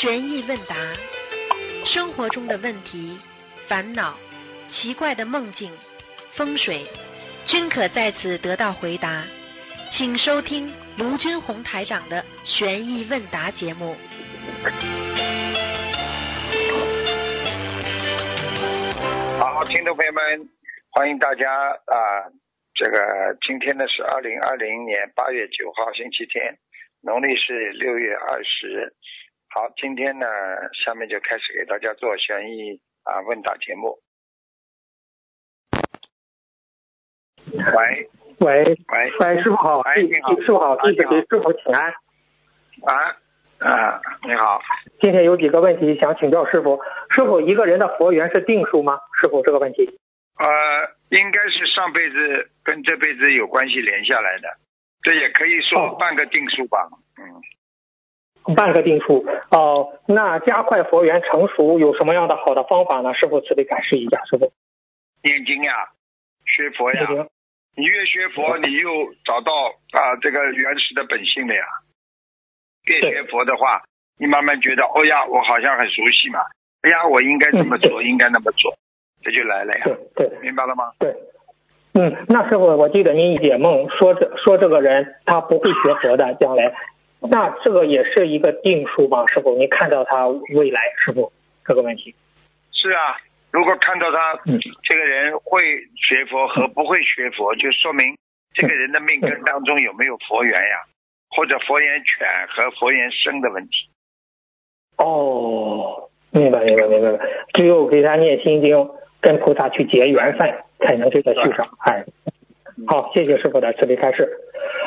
悬疑问答，生活中的问题、烦恼、奇怪的梦境、风水，均可在此得到回答。请收听卢军红台长的悬疑问答节目。好，听众朋友们，欢迎大家啊！这个今天呢是二零二零年八月九号，星期天，农历是六月二十。好，今天呢，下面就开始给大家做悬疑啊问答节目。喂喂喂喂，师傅好，喂你好师傅好，弟子给师傅请安。啊啊，你好，今天有几个问题想请教师傅，师傅一个人的佛缘是定数吗？师傅这个问题。呃，应该是上辈子跟这辈子有关系连下来的，这也可以说哦半个定数吧。嗯，半个定数哦，那加快佛缘成熟有什么样的好的方法呢？师傅慈悲开示一下，师傅。念经呀，学佛呀，行你越学佛，你又找到啊这个原始的本性了呀。越学佛的话，你慢慢觉得，哦呀，我好像很熟悉嘛。哎呀，我应该这么做，应该那么做，这就来了呀。对对明白了吗？对。嗯，那师傅，我记得您解梦说这说这个人他不会学佛的，将来，那这个也是一个定数吧？师傅，你看到他未来师傅这个问题？是啊，如果看到他嗯这个人会学佛和不会学佛，就说明这个人的命根当中有没有佛缘呀，或者佛缘浅和佛缘深的问题。哦，明白明白明白，只有给他念心经，跟菩萨去结缘分，才能这个续上。哎，好，谢谢师傅的慈悲开示。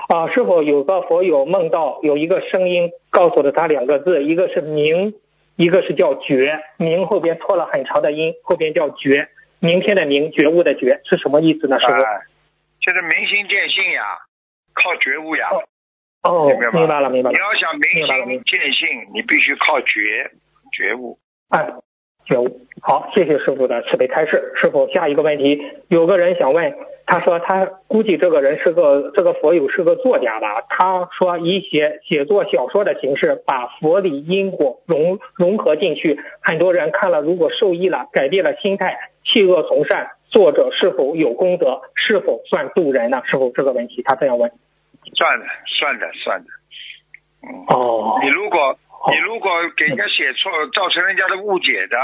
啊，师傅有个佛友梦到有一个声音告诉了他两个字，一个是明，一个是叫觉。明后边拖了很长的音，后边叫觉。明天的明，觉悟的觉是什么意思呢？师傅？哎，就是明心见性呀，靠觉悟呀。哦明白，明白了明白了。你要想明明白了明心见性，你必须靠觉觉悟。哎，觉悟。好，谢谢师傅的慈悲开示。师傅，下一个问题，有个人想问，他说他估计这个人是个这个佛友是个作家吧？他说以写写作小说的形式，把佛理因果融融合进去，很多人看了如果受益了，改变了心态，弃恶从善，作者是否有功德？是否算渡人呢？师傅这个问题他这样问。算的，算的，算的。嗯，哦你如果你如果给人家写错，造成人家的误解的，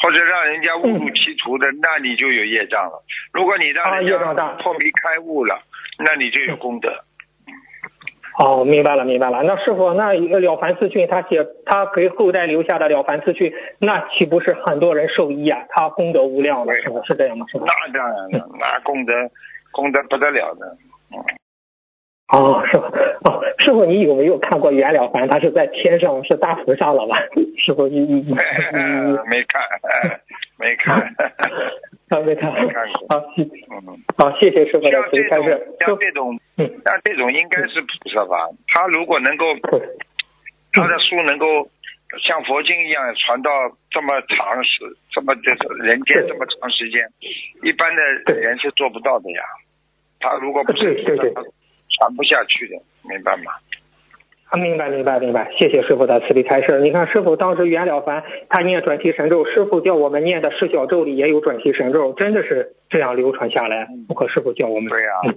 或者让人家误入歧途的，那你就有业障了。如果你让啊人破迷开悟了，那你就有功德。哦，明白了，明白了。那师傅，那一个了凡四训，他写他给后代留下的了凡四训，那岂不是很多人受益啊？他功德无量了，是不是这样吗？是吧？那当然了，那功德功德不得了的。嗯，哦，师傅，哦，师傅，你有没有看过袁了凡？他是在天上是大菩萨了吧？师傅，你你你你没看，哎没看。啊，没看。没看过好，谢嗯，好，谢谢师傅的像这种慈开示。像这种嗯，像这种应该是菩萨吧？他如果能够对他的书能够像佛经一样传到这么长时，这么这个人间这么长时间，一般的人是做不到的呀。他如果不是对对传不下去的，明白吗？啊，明白明白明白，谢谢师傅的慈悲开示。你看师傅当时袁了凡他念转提神咒，师傅叫我们念的释小咒里也有转提神咒，真的是这样流传下来。不可师傅叫我们。对呀、嗯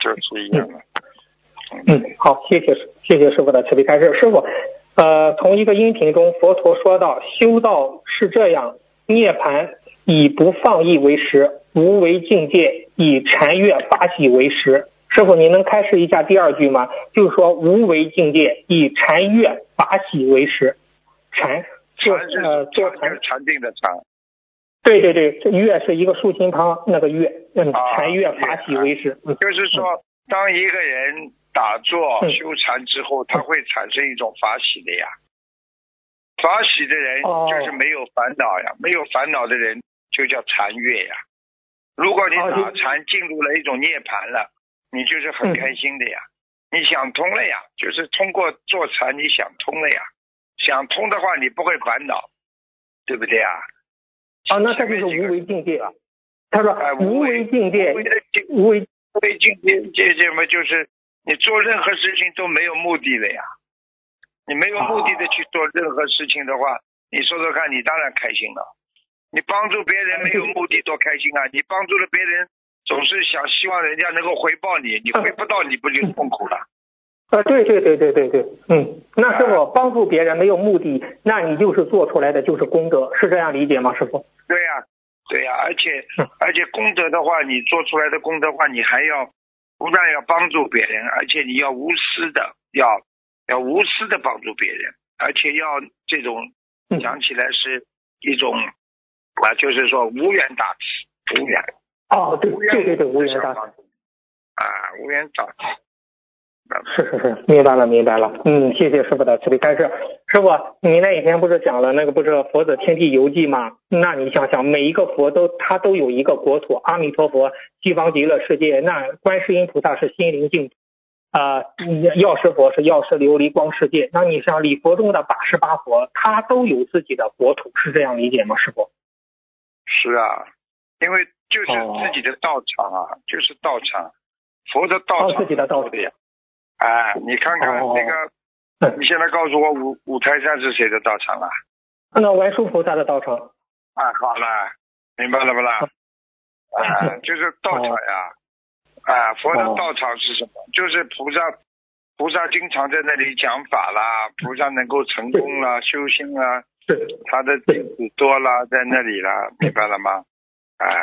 就是一样的。嗯，好，谢谢谢谢师傅的慈悲开示。师傅，呃，从一个音频中，佛陀说到修道是这样，涅槃以不放逸为实，无为境界以禅悦法喜为实。师傅，您能开示一下第二句吗？就是说无为境界以禅悦法喜为食。禅是呃做禅定的禅，对对对，这悦是一个竖心旁那个悦，嗯，啊禅悦法喜为食。嗯就是说，当一个人打坐嗯修禅之后，他会产生一种法喜的呀。法喜的人哦就是没有烦恼呀，没有烦恼的人就叫禅悦呀。如果你哦打禅进入了一种涅槃了，你就是很嗯开心的呀。你想通了呀，就是通过坐禅你想通了呀。想通的话，你不会烦恼，对不对啊？啊，那这就是无为境界啊。他说哎无为境界无为境无为境界，这什么就是你做任何事情都没有目的的呀。你没有目的的去做任何事情的话，你说说看，你当然开心了。你帮助别人没有目的多开心啊！你帮助了别人，总是想希望人家能够回报你，你回不到，你不就痛苦了？啊，对对对对对对，嗯，那是我帮助别人没有目的，那你就是做出来的就是功德，是这样理解吗，师傅？对呀，对呀，而且而且功德的话，你做出来的功德话，你还要不但要帮助别人，而且你要无私的，要要无私的帮助别人，而且要这种讲起来是一种啊，就是说无缘大慈，无缘哦，对对对对，无缘大慈啊，无缘大慈。是是是，明白了明白了，嗯，谢谢师傅的慈悲但是。师傅，你那一天不是讲了那个不是佛子天地游记吗？那你想想，每一个佛都他都有一个国土，阿弥陀佛西方极乐世界，那观世音菩萨是心灵净土啊，药师佛是药师琉璃光世界。那你像礼佛中的八十八佛，他都有自己的国土，是这样理解吗？师傅？是啊，因为就是自己的道场啊，就是道场，佛的道场自己的道场呀。啊，你看看那个，你现在告诉我五五台山是谁的道场啊？那文殊菩萨的道场。啊，好了，明白了不啦？啊，就是道场呀。啊，佛的道场是什么？就是菩萨，菩萨经常在那里讲法啦，菩萨能够成功啦，修心啦，他的弟子多啦，在那里啦，明白了吗？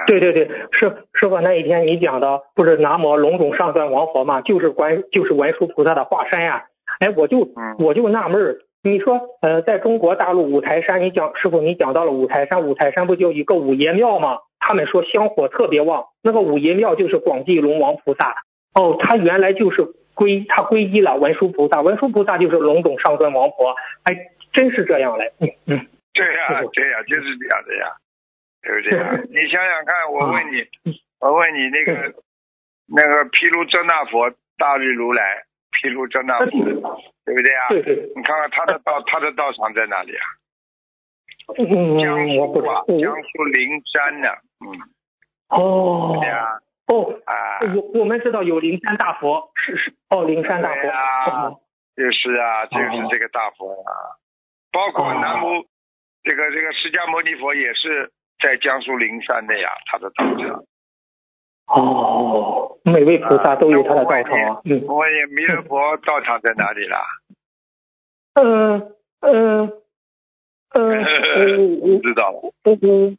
对对对，师师傅那一天你讲的不是南无龙种上算王佛嘛，就是观就是文殊菩萨的化身呀。哎，我就我就纳闷儿，你说呃，在中国大陆五台山，你讲师傅你讲到了五台山，五台山不就一个五爷庙吗？他们说香火特别旺，那个五爷庙就是广济龙王菩萨。哦，他原来就是皈他皈依了文殊菩萨，文殊菩萨就是龙种上尊王佛。还，真是这样嘞。嗯嗯，对呀对呀，就是这样的呀。对不对啊？你想想看，我问你，我问你那个那个毗卢遮那佛大日如来，毗卢遮那佛，对不对啊？对对。你看看他的道，他的道场在哪里啊？江苏啊，江苏灵山呢。嗯。哦。对啊。哦。啊。我我们知道有灵山大佛，是是哦，灵山大佛。啊。就是啊，就是这个大佛啊，包括南无这个这个释迦牟尼佛也是。在江苏灵山的呀，他的道场。哦，每位菩萨都有他的道场啊。嗯。我问你，弥勒佛道场在哪里啦？嗯嗯嗯。不知道。不不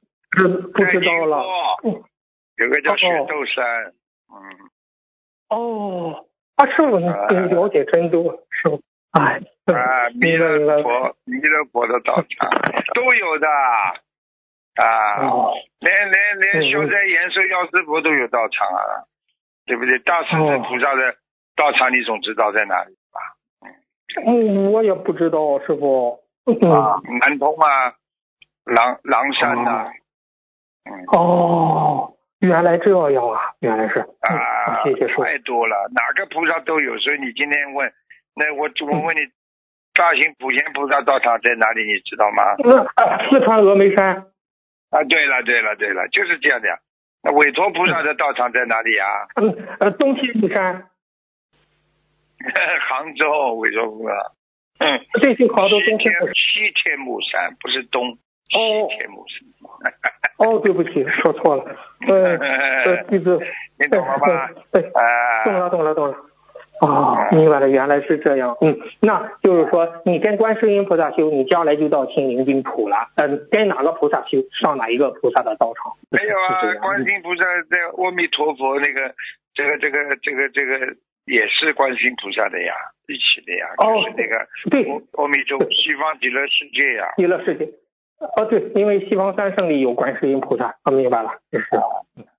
不知道了。有个叫雪窦山。嗯。哦，啊，师傅，你你了解真多，师傅。哎。啊，弥勒佛，弥勒佛的道场都有的。啊，连连连修在延寿药师佛都有道场啊，对不对？大势至菩萨的道场你总知道在哪里吧？嗯，我也不知道，师傅。啊，南通啊，狼狼山呐。嗯。哦，原来这样啊，原来是。啊，谢谢师傅。太多了，哪个菩萨都有，所以你今天问，那我我问你，大型普贤菩萨道场在哪里？你知道吗？四川峨眉山。啊，对了，对了，对了，就是这样的。那韦陀菩萨的道场在哪里啊？嗯，呃，东天目山。杭州韦陀菩萨。嗯，对，就杭州东天西天目山，不是东。哦。西天目山。哦，对不起，说错了。嗯，弟子。你懂了吧？对。啊。懂了，懂了，懂了。哦，明白了，原来是这样。嗯，那就是说，你跟观世音菩萨修，你将来就到清明净土了。嗯，跟哪个菩萨修，上哪一个菩萨的道场？没有啊，观世音菩萨在阿弥陀佛那个，这个这个这个这个也是观世音菩萨的呀，一起的呀，就是那个对阿弥陀西方极乐世界呀，极乐世界。哦，对，因为西方三圣里有观世音菩萨，我明白了，就是。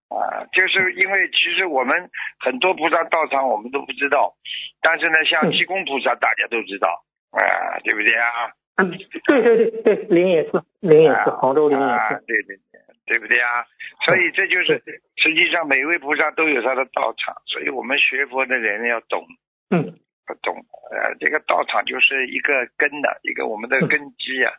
啊，就是因为其实我们很多菩萨道场我们都不知道，但是呢，像济公菩萨大家都知道，啊，对不对啊？嗯，对对对对，灵隐寺，灵隐寺，杭州灵隐寺，对对对，对不对啊？所以这就是实际上每位菩萨都有他的道场，所以我们学佛的人要懂，嗯，要懂，呃，这个道场就是一个根的一个我们的根基啊，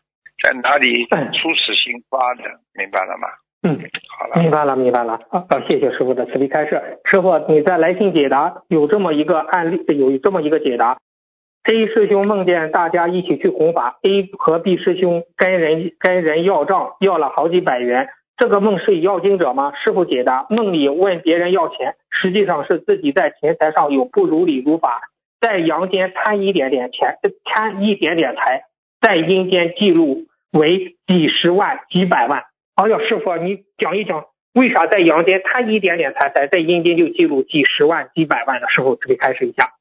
在哪里初始心发的，明白了吗？嗯，好了，明白了，明白了。啊，谢谢师傅的慈悲开示。师傅，你在来信解答有这么一个案例，有这么一个解答。A 师兄梦见大家一起去弘法，A 和 B 师兄跟人跟人要账，要了好几百元。这个梦是要经者吗？师傅解答：梦里问别人要钱，实际上是自己在钱财上有不如理如法，在阳间贪一点点钱，贪一点点财，在阴间记录为几十万、几百万。哎呀，师傅，你讲一讲，为啥在阳间贪一点点财财，在阴间就记录几十万、几百万的时候，可以开始一下。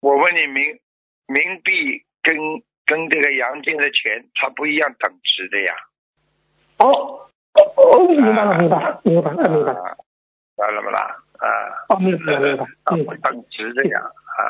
我问你，冥冥币跟跟这个阳间的钱，它不一样等值的呀。哦。哦，明白了，明白了，明白了，明白了，明白了不啦？啊，哦，明白了，明白了，嗯，等值的呀，啊，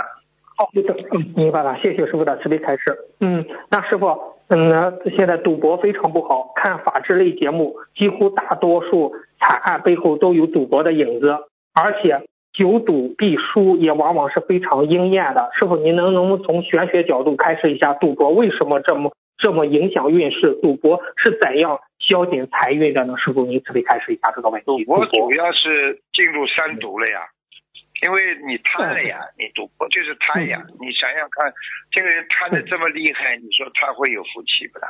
好，嗯，明白了，谢谢师傅的慈悲开示。嗯，那师傅，嗯，那现在赌博非常不好，看法制类节目，几乎大多数惨案背后都有赌博的影子，而且久赌必输也往往是非常应验的。师傅，您能能不能从玄学角度开始一下，赌博为什么这么？这么影响运势，赌博是怎样消减财运的呢？师傅，您慈悲开始一下这个问题。赌博主要是进入三毒了呀，因为你贪了呀，你赌博就是贪呀。你想想看，这个人贪的这么厉害，你说他会有福气不啦？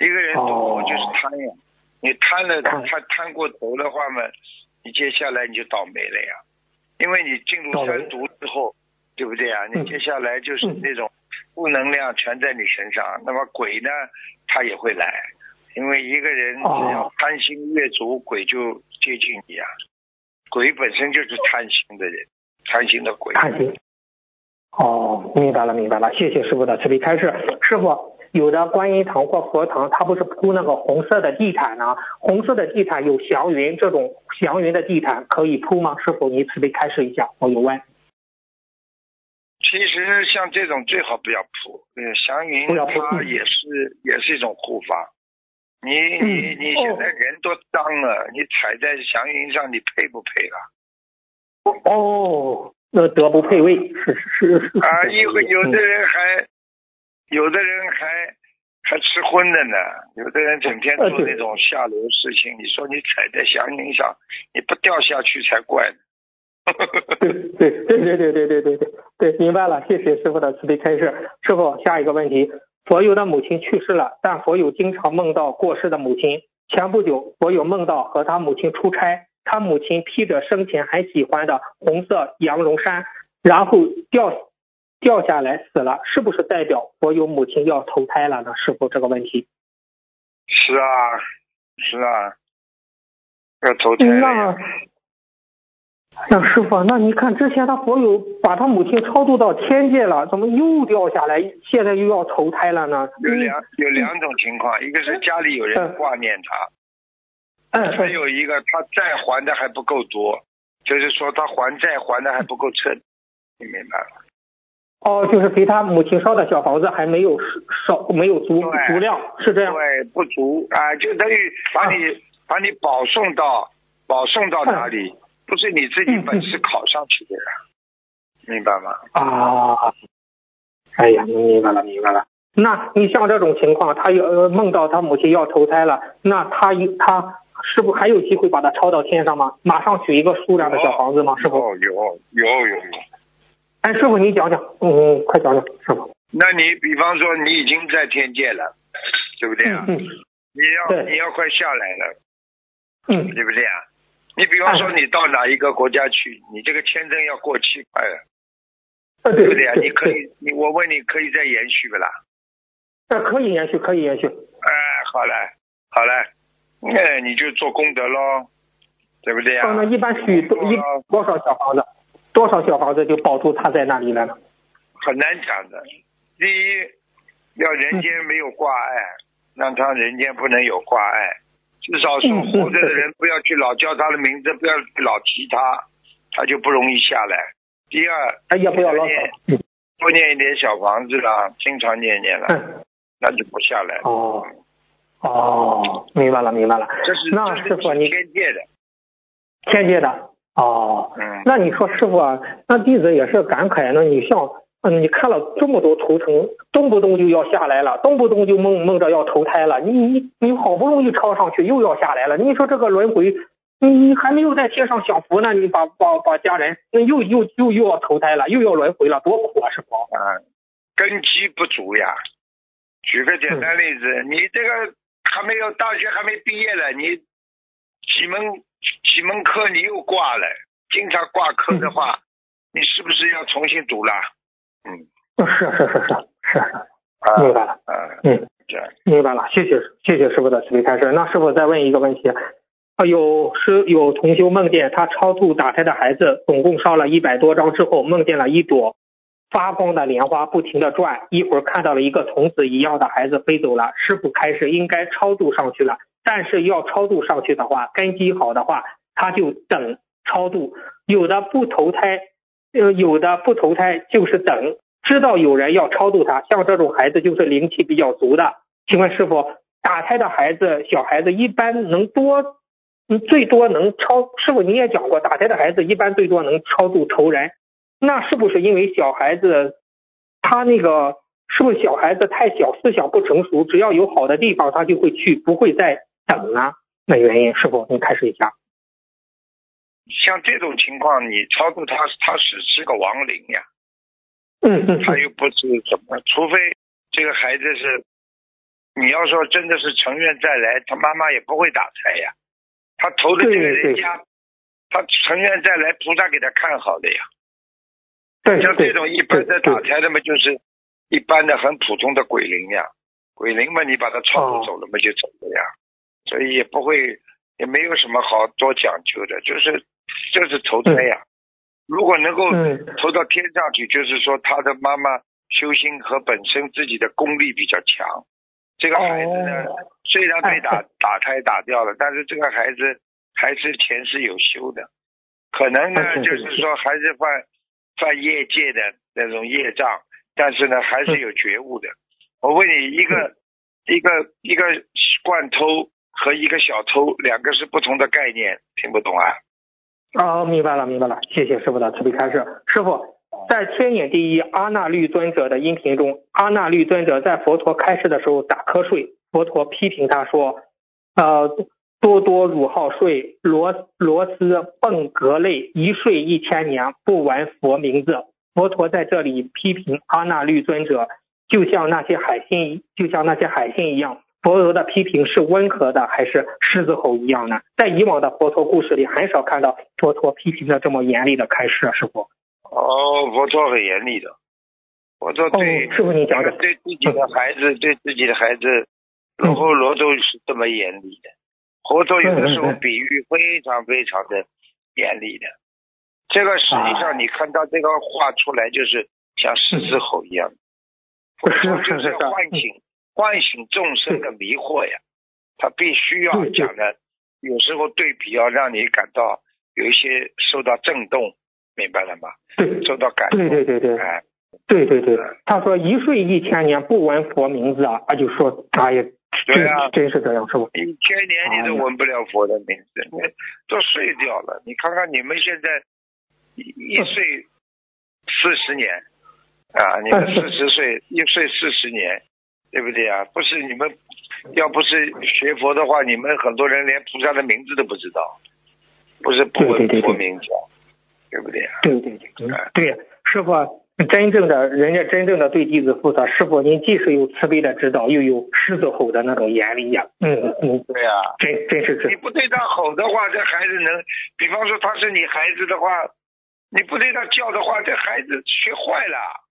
一个人赌博就是贪呀，你贪了他贪过头的话嘛，你接下来你就倒霉了呀，因为你进入三毒之后，对不对呀？你接下来就是那种。负能量全在你身上，那么鬼呢，他也会来，因为一个人只要贪心越足，鬼就接近你啊。鬼本身就是贪心的人，贪心的鬼。贪心。哦，明白了，明白了，谢谢师傅的慈悲开示。师傅，有的观音堂或佛堂，它不是铺那个红色的地毯呢？红色的地毯有祥云，这种祥云的地毯可以铺吗？师傅，你慈悲开示一下，我有问。其实像这种最好不要铺，嗯，祥云它也是也是一种护法。你你你现在人都脏了，你踩在祥云上，你配不配啊？哦，那德不配位，是是是。啊，有有的人还，有的人还还吃荤的呢，有的人整天做那种下流事情。你说你踩在祥云上，你不掉下去才怪呢。对对对对对对对对对对，明白了，谢谢师傅的慈悲开示。师傅，下一个问题，佛友的母亲去世了，但佛友经常梦到过世的母亲。前不久，佛友梦到和他母亲出差，他母亲披着生前很喜欢的红色羊绒衫，然后掉掉下来死了，是不是代表佛友母亲要投胎了呢？师傅，这个问题。是啊，是啊，要投胎了。那师傅，那你看之前他佛友把他母亲超度到天界了，怎么又掉下来，现在又要投胎了呢？有两有两种情况，一个是家里有人挂念他，嗯，还有一个他债还的还不够多，就是说他还债还的还不够彻，你明白了？哦，就是给他母亲烧的小房子还没有烧，没有足足量，是这样？对，不足啊，就等于把你把你保送到保送到哪里？不是你自己本事考上去的呀，明白吗？啊，哎呀，明白了，明白了。那你像这种情况，他要梦到他母亲要投胎了，那他他是不还有机会把他抄到天上吗？马上取一个数量的小房子吗？师傅？有有有有。哎，师傅你讲讲，嗯，快讲讲，师傅。那你比方说你已经在天界了，对不对啊？嗯。你要你要快下来了，嗯，对不对啊？你比方说，你到哪一个国家去，你这个签证要过期快了，对不对啊？你可以，你我问你可以再延续不啦？呃，可以延续，可以延续。哎，好嘞，好嘞，那你就做功德喽，对不对啊？那一般许多一多少小房子，多少小房子就保住他在那里了呢？很难讲的。第一，要人间没有挂碍，让他人间不能有挂碍。至少说活着的人不要去老叫他的名字，不要老提他，他就不容易下来。第二，哎呀，不要老多念一点小房子啦，经常念念了，那就不下来。哦哦，明白了，明白了。这是那师傅你天界的，天界的哦。嗯。那你说师傅啊，那弟子也是感慨，那你像。嗯，你看了这么多图腾，动不动就要下来了，动不动就梦梦着要投胎了。你你你好不容易超上去，又要下来了。你说这个轮回，你你还没有在天上享福呢，你把把把家人那又又又又要投胎了，又要轮回了，多苦啊，师傅。啊，根基不足呀。举个简单例子，你这个还没有大学还没毕业呢，你几门几门课你又挂了，经常挂科的话，你是不是要重新读了？嗯，是是是是是，明白了。嗯，明白了。谢谢谢谢师傅的慈悲开示。那师傅再问一个问题。啊，有师有同修梦见他超度打胎的孩子，总共烧了一百多张之后，梦见了一朵发光的莲花不停的转，一会儿看到了一个童子一样的孩子飞走了。师傅开始应该超度上去了，但是要超度上去的话，根基好的话，他就等超度；有的不投胎，呃，有的不投胎就是等，知道有人要超度他，像这种孩子就是灵气比较足的。请问师傅，打胎的孩子，小孩子一般能多？你最多能超，师傅你也讲过，打胎的孩子一般最多能超度仇人，那是不是因为小孩子他那个是不是小孩子太小，思想不成熟，只要有好的地方他就会去，不会再等呢？那原因师傅您开始一下。像这种情况，你超度他，他只是个亡灵呀。嗯嗯。他又不是什么，除非这个孩子是，你要说真的是成愿再来，他妈妈也不会打胎呀。他投的这个人家，他成愿再来，菩萨给他看好的呀。对像这种一般的打胎的嘛，就是一般的很普通的鬼灵呀。鬼灵嘛，你把他超度走了嘛，就走了呀。所以也不会，也没有什么好多讲究的，就是就是投胎呀。如果能够投到天上去，就是说他的妈妈修心和本身自己的功力比较强。这个孩子呢，虽然被打打胎打掉了，但是这个孩子还是前世有修的，可能呢就是说还是犯犯业界的那种业障，但是呢还是有觉悟的。我问你，一个一个一个惯偷和一个小偷，两个是不同的概念，听不懂啊？哦，明白了，明白了，谢谢师傅的慈悲开示，师傅。在天眼第一阿那律尊者的音频中，阿那律尊者在佛陀开示的时候打瞌睡，佛陀批评他说：“呃，多多汝好睡，罗罗斯蹦格类，一睡一千年，不闻佛名字。”佛陀在这里批评阿那律尊者，就像那些海星，就像那些海星一样。佛陀的批评是温和的，还是狮子吼一样呢？在以往的佛陀故事里，很少看到佛陀批评的这么严厉的开示，师傅。哦，佛陀很严厉的，佛陀对师傅你讲讲，对自己的孩子，对自己的孩子，然后罗都是这么严厉的。佛陀有的时候比喻非常非常的严厉的，这个实际上你看到这个画出来就是像狮子吼一样，佛陀就是唤醒唤醒众生的迷惑呀，他必须要讲的，有时候对比要让你感到有一些受到震动。明白了吗？对，受到感动。对对对对，哎，对对对，他说一睡一千年不闻佛名字啊，他就说哎呀，对啊，真是这样，是吧？一千年你都闻不了佛的名字，你都睡掉了。你看看你们现在一一睡四十年啊，你们四十岁一睡四十年，对不对啊？不是你们要不是学佛的话，你们很多人连菩萨的名字都不知道，不是不闻佛名字。对不？对对对对，对师傅，真正的人家真正的对弟子负责。师傅，您既是有慈悲的指导，又有狮子吼的那种严厉呀。嗯嗯，对呀，真真是这。你不对他吼的话，这孩子能，比方说他是你孩子的话，你不对他叫的话，这孩子学坏了。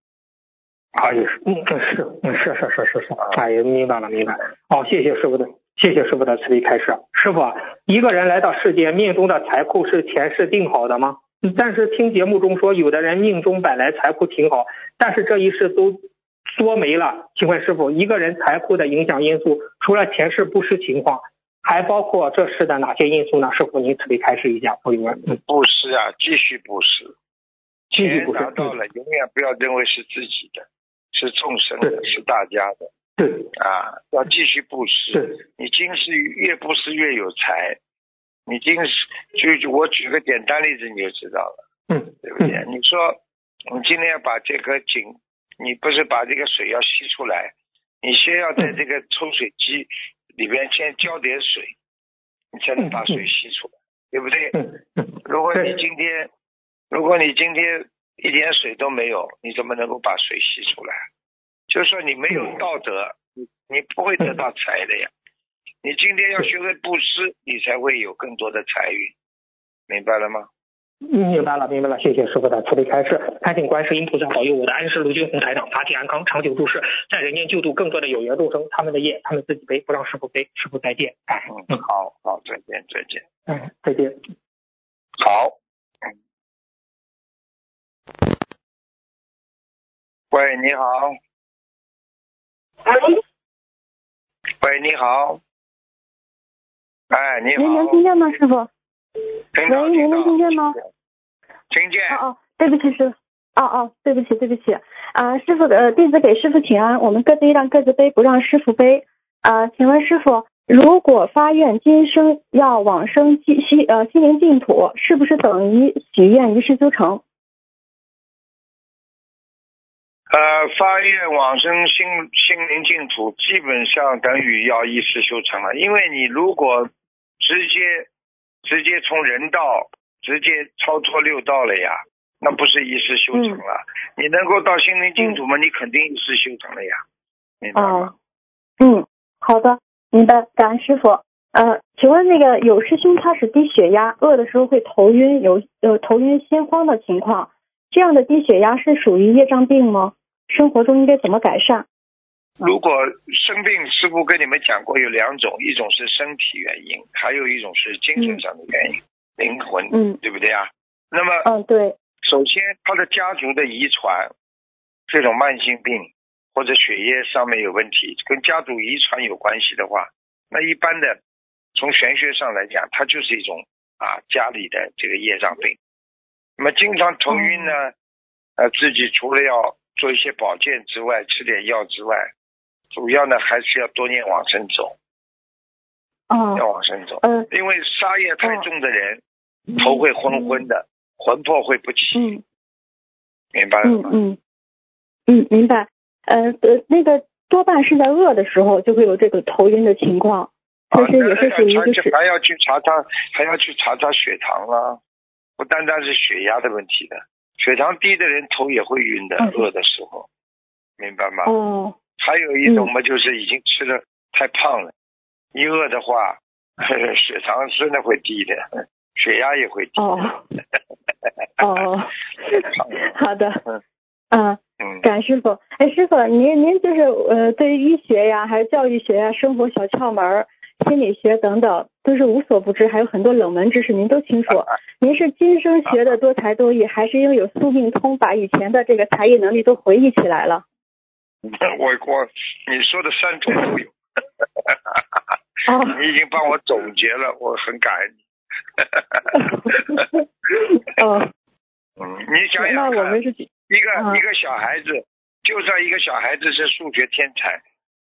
哎呀，嗯是，嗯是是是是是，哎呀，明白了明白了。好，谢谢师傅的，谢谢师傅的慈悲开示。师傅，一个人来到世间，命中的财库是前世定好的吗？但是听节目中说，有的人命中本来财库挺好，但是这一世都缩没了。请问师傅，一个人财库的影响因素，除了前世布施情况，还包括这世的哪些因素呢？师傅，您慈悲开示一下，朋友们。布施啊，继续布施，继续布施。拿到了，永远不要认为是自己的，是众生的，是大家的。对。啊，要继续布施。你今世越布施越有财。你今世就我举个简单例子你就知道了，嗯，对不对？你说你今天要把这个井，你不是把这个水要吸出来，你先要在这个抽水机里边先浇点水，你才能把水吸出来，对不对？如果你今天如果你今天一点水都没有，你怎么能够把水吸出来？就是说你没有道德，你你不会得到 财的呀。你今天要学会布施，你才会有更多的财运，明白了吗？明白了，明白了，谢谢师傅的慈悲开示，恳请观世音菩萨保佑我的安师卢军红台长法体安康，长久住世，在人间救度更多的有缘众生，他们的业他们自己背，不让师傅背。师傅再见，哎，嗯，好好，再见，再见，嗯，再见。好，嗯，喂，你好，喂，喂，你好，哎，你好，您能听见吗，师傅？喂您能听见吗？听见，哦哦，对不起师傅，哦哦，对不起对不起，啊、师傅呃，弟子给师傅请安，我们各自让各自背，不让师傅背。啊、请问师傅，如果发愿今生要往生西西呃心灵净土，是不是等于许愿一世修成？呃，发愿往生心心灵净土，基本上等于要一世修成了。因为你如果直接直接从人道直接超脱六道了呀，那不是一世修成了。你能够到心灵净土嘛，你肯定一世修成了呀，明白嗯，好的，明白，感恩师傅。呃，请问那个有师兄他是低血压，饿的时候会头晕，有有头晕心慌的情况，这样的低血压是属于业障病吗？生活中应该怎么改善？如果生病，师傅跟你们讲过有两种，一种是身体原因，还有一种是精神上的原因，灵魂，嗯对不对啊？那么嗯，对，首先，他的家族的遗传，这种慢性病或者血液上面有问题，跟家族遗传有关系的话，那一般的从玄学上来讲，它就是一种啊家里的这个业障病。那么经常头晕呢，呃，自己除了要做一些保健之外，吃点药之外，主要呢还是要多念往生咒，哦，要往生咒，嗯因为杀业太重的人，头会昏昏的，魂魄会不齐，嗯。明白了吗？嗯嗯。嗯，明白。呃呃，那个多半是在饿的时候就会有这个头晕的情况，啊，这是也是属于那就是还要去查查，还要去查查血糖啊，不单单是血压的问题的，血糖低的人头也会晕的，嗯。饿的时候，明白吗？哦。还有一种嘛，就是已经吃的太胖了，一饿的话，血糖真的会低的，血压也会低。哦。哦，好的，嗯。嗯。嗯，感恩师傅，哎，师傅，您您就是呃，对于医学呀，还是教育学呀、生活小窍门儿、心理学等等，都是无所不知，还有很多冷门知识，您都清楚。您是今生学的多才多艺，还是因为有宿命通，把以前的这个才艺能力都回忆起来了？我我你说的三种都有，哦，你已经帮我总结了，我很感恩你。哦，嗯，你想想那，我们是举一个、嗯一个小孩子，就算一个小孩子是数学天才，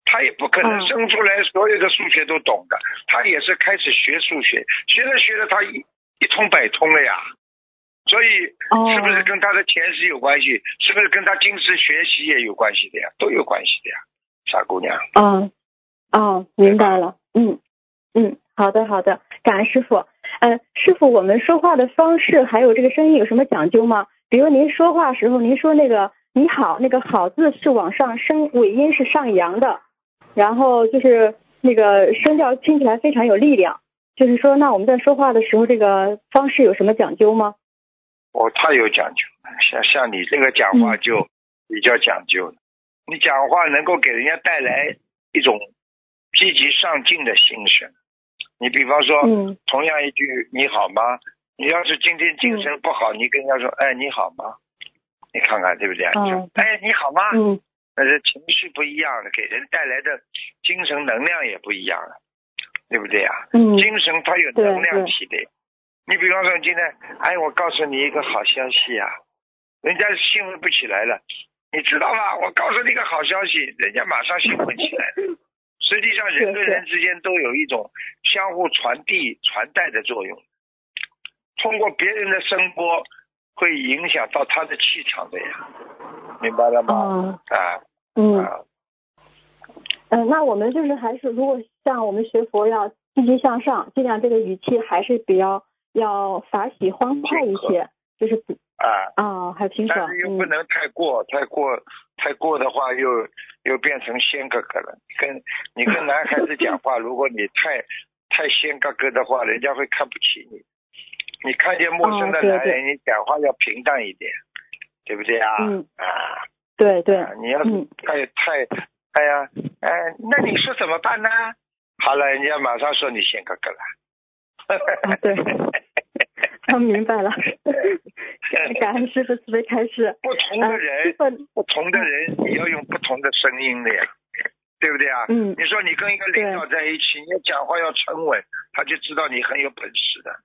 他也不可能嗯生出来所有的数学都懂的，他也是开始学数学，学着学着他一一通百通了呀。所以哦是不是跟他的前世有关系？是不是跟他今世学习也有关系的呀？都有关系的呀，傻姑娘。嗯，哦，明白了，嗯嗯，好的好的，感恩师傅。呃，师傅，我们说话的方式还有这个声音有什么讲究吗？比如您说话时候，您说那个你好，那个好字是往上升，尾音是上扬的，然后就是那个声调听起来非常有力量。就是说，那我们在说话的时候，这个方式有什么讲究吗？哦，太有讲究了，像像你这个讲话嗯就比较讲究了。你讲话能够给人家带来一种积极上进的精神。你比方说，嗯同样一句“你好吗”，你要是今天精神不好，你跟人家说“哎，你好吗”，你看看对不对？哦你说哎，你好吗？嗯那是情绪不一样了，给人带来的精神能量也不一样了，对不对呀、嗯精神它有能量对体的。你比方说今天，哎，我告诉你一个好消息呀、人家兴奋不起来了，你知道吗？我告诉你一个好消息，人家马上兴奋起来了。实际上，人跟人之间都有一种相互传递、传带的作用。通过别人的声波，会影响到他的气场的呀，明白了吗？哦啊嗯啊，嗯，那我们就是还是，如果像我们学佛要积极向上，尽量这个语气还是比较要法喜欢快一些。就是不啊，哦，还有平但是又不能太过，太过太过的话又又变成仙哥哥了。跟你跟男孩子讲话，如果你太太仙哥哥的话，人家会看不起你。你看见陌生的哦对男人，你讲话要平淡一点，对不对啊？嗯啊，对对啊，你要是嗯太太，哎呀，哎，那你说怎么办呢？好了，人家马上说你先哥哥了。啊对我 明白了，感恩师傅慈悲开示。不同的呃人不同的人，你要用不同的声音的呀，对不对啊？嗯你说你跟一个领导在一起，你要讲话要沉稳，他就知道你很有本事的。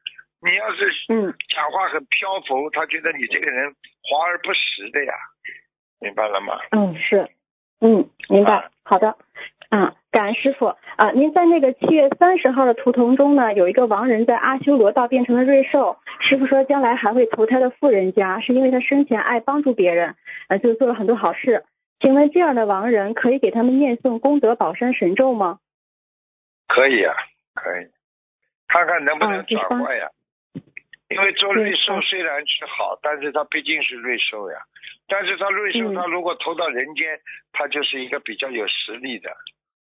你要是嗯讲话很漂浮，他觉得你这个人华而不实的呀，明白了吗？嗯是，嗯明白啊，好的，啊，感恩师傅啊，您在那个七月三十号的图腾中呢，有一个亡人在阿修罗道变成了瑞兽，师傅说将来还会投胎到富人家，是因为他生前爱帮助别人，呃，就做了很多好事。请问这样的亡人可以给他们念诵功德宝山神咒吗？可以啊，可以，看看能不能转换呀。因为做瑞兽虽然是好，但是它毕竟是瑞兽呀。但是它瑞兽，嗯它如果投到人间，它就是一个比较有实力的，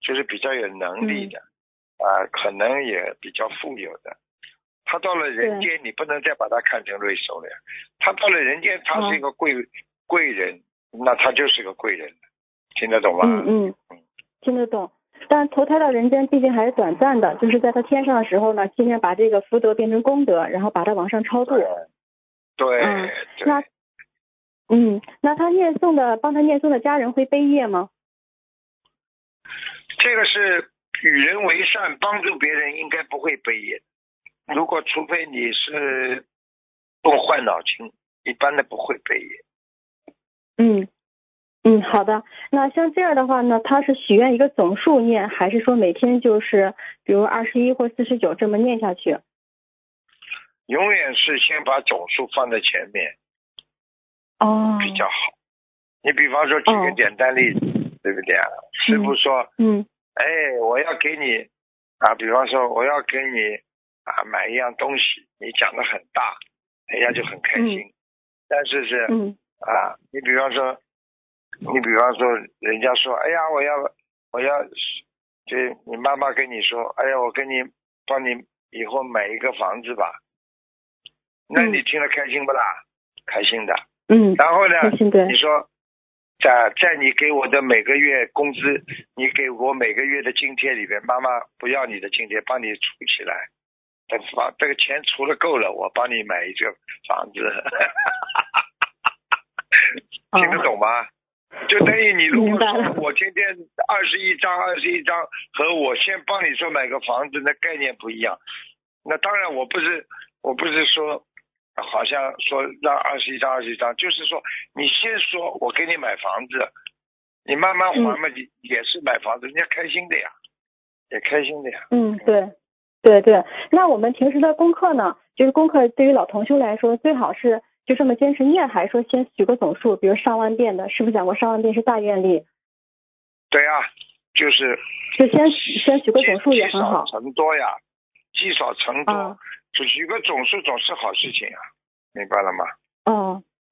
就是比较有能力嗯的，啊、可能也比较富有的。他到了人间，你不能再把他看成瑞兽了呀。他到了人间，他是一个贵、贵人，那他就是个贵人，听得懂吗？嗯嗯，听得懂。但投胎到人间毕竟还是短暂的，就是在他天上的时候呢，尽量把这个福德变成功德，然后把它往上超度。对对、嗯那嗯，那他念诵的帮他念诵的家人会背业吗？这个是与人为善，帮助别人，应该不会背业。如果除非你是动坏脑筋，一般的不会背业。嗯嗯，好的。那像这样的话呢，他是许愿一个总数念，还是说每天就是比如二十一或四十九这么念下去？永远是先把总数放在前面哦，比较好。你比方说举个哦简单例子，对不对啊？师傅说，嗯哎，我要给你啊，比方说我要给你啊买一样东西，你讲的很大，人家就很开心。但是是嗯啊，你比方说，你比方说，人家说，哎呀，我要我要，就你妈妈跟你说，哎呀，我跟你帮你以后买一个房子吧，那嗯你听了开心不啦？开心的。嗯，然后呢你说，在在你给我的每个月工资，你给我每个月的津贴里边，妈妈不要你的津贴，帮你储起来，等房这个钱储了够了，我帮你买一个房子，哦听得懂吗？就等于你如果说我天天二十一张二十一张，和我先帮你说买个房子，那概念不一样。那当然我不是我不是说好像说让二十一张二十一张，就是说你先说我给你买房子，你慢慢还嘛，你也是买房子，人家开心的呀，也开心的呀。嗯，对，对对。那我们平时的功课呢？就是功课对于老同修来说，最好是就这么坚持念，还是说先许个总数，比如上万遍的？是不是讲过，上万遍是大愿力，对呀、就是就先先许个总数也积少很好。成多呀，积少成多啊，就许个总数总是好事情啊，明白了吗？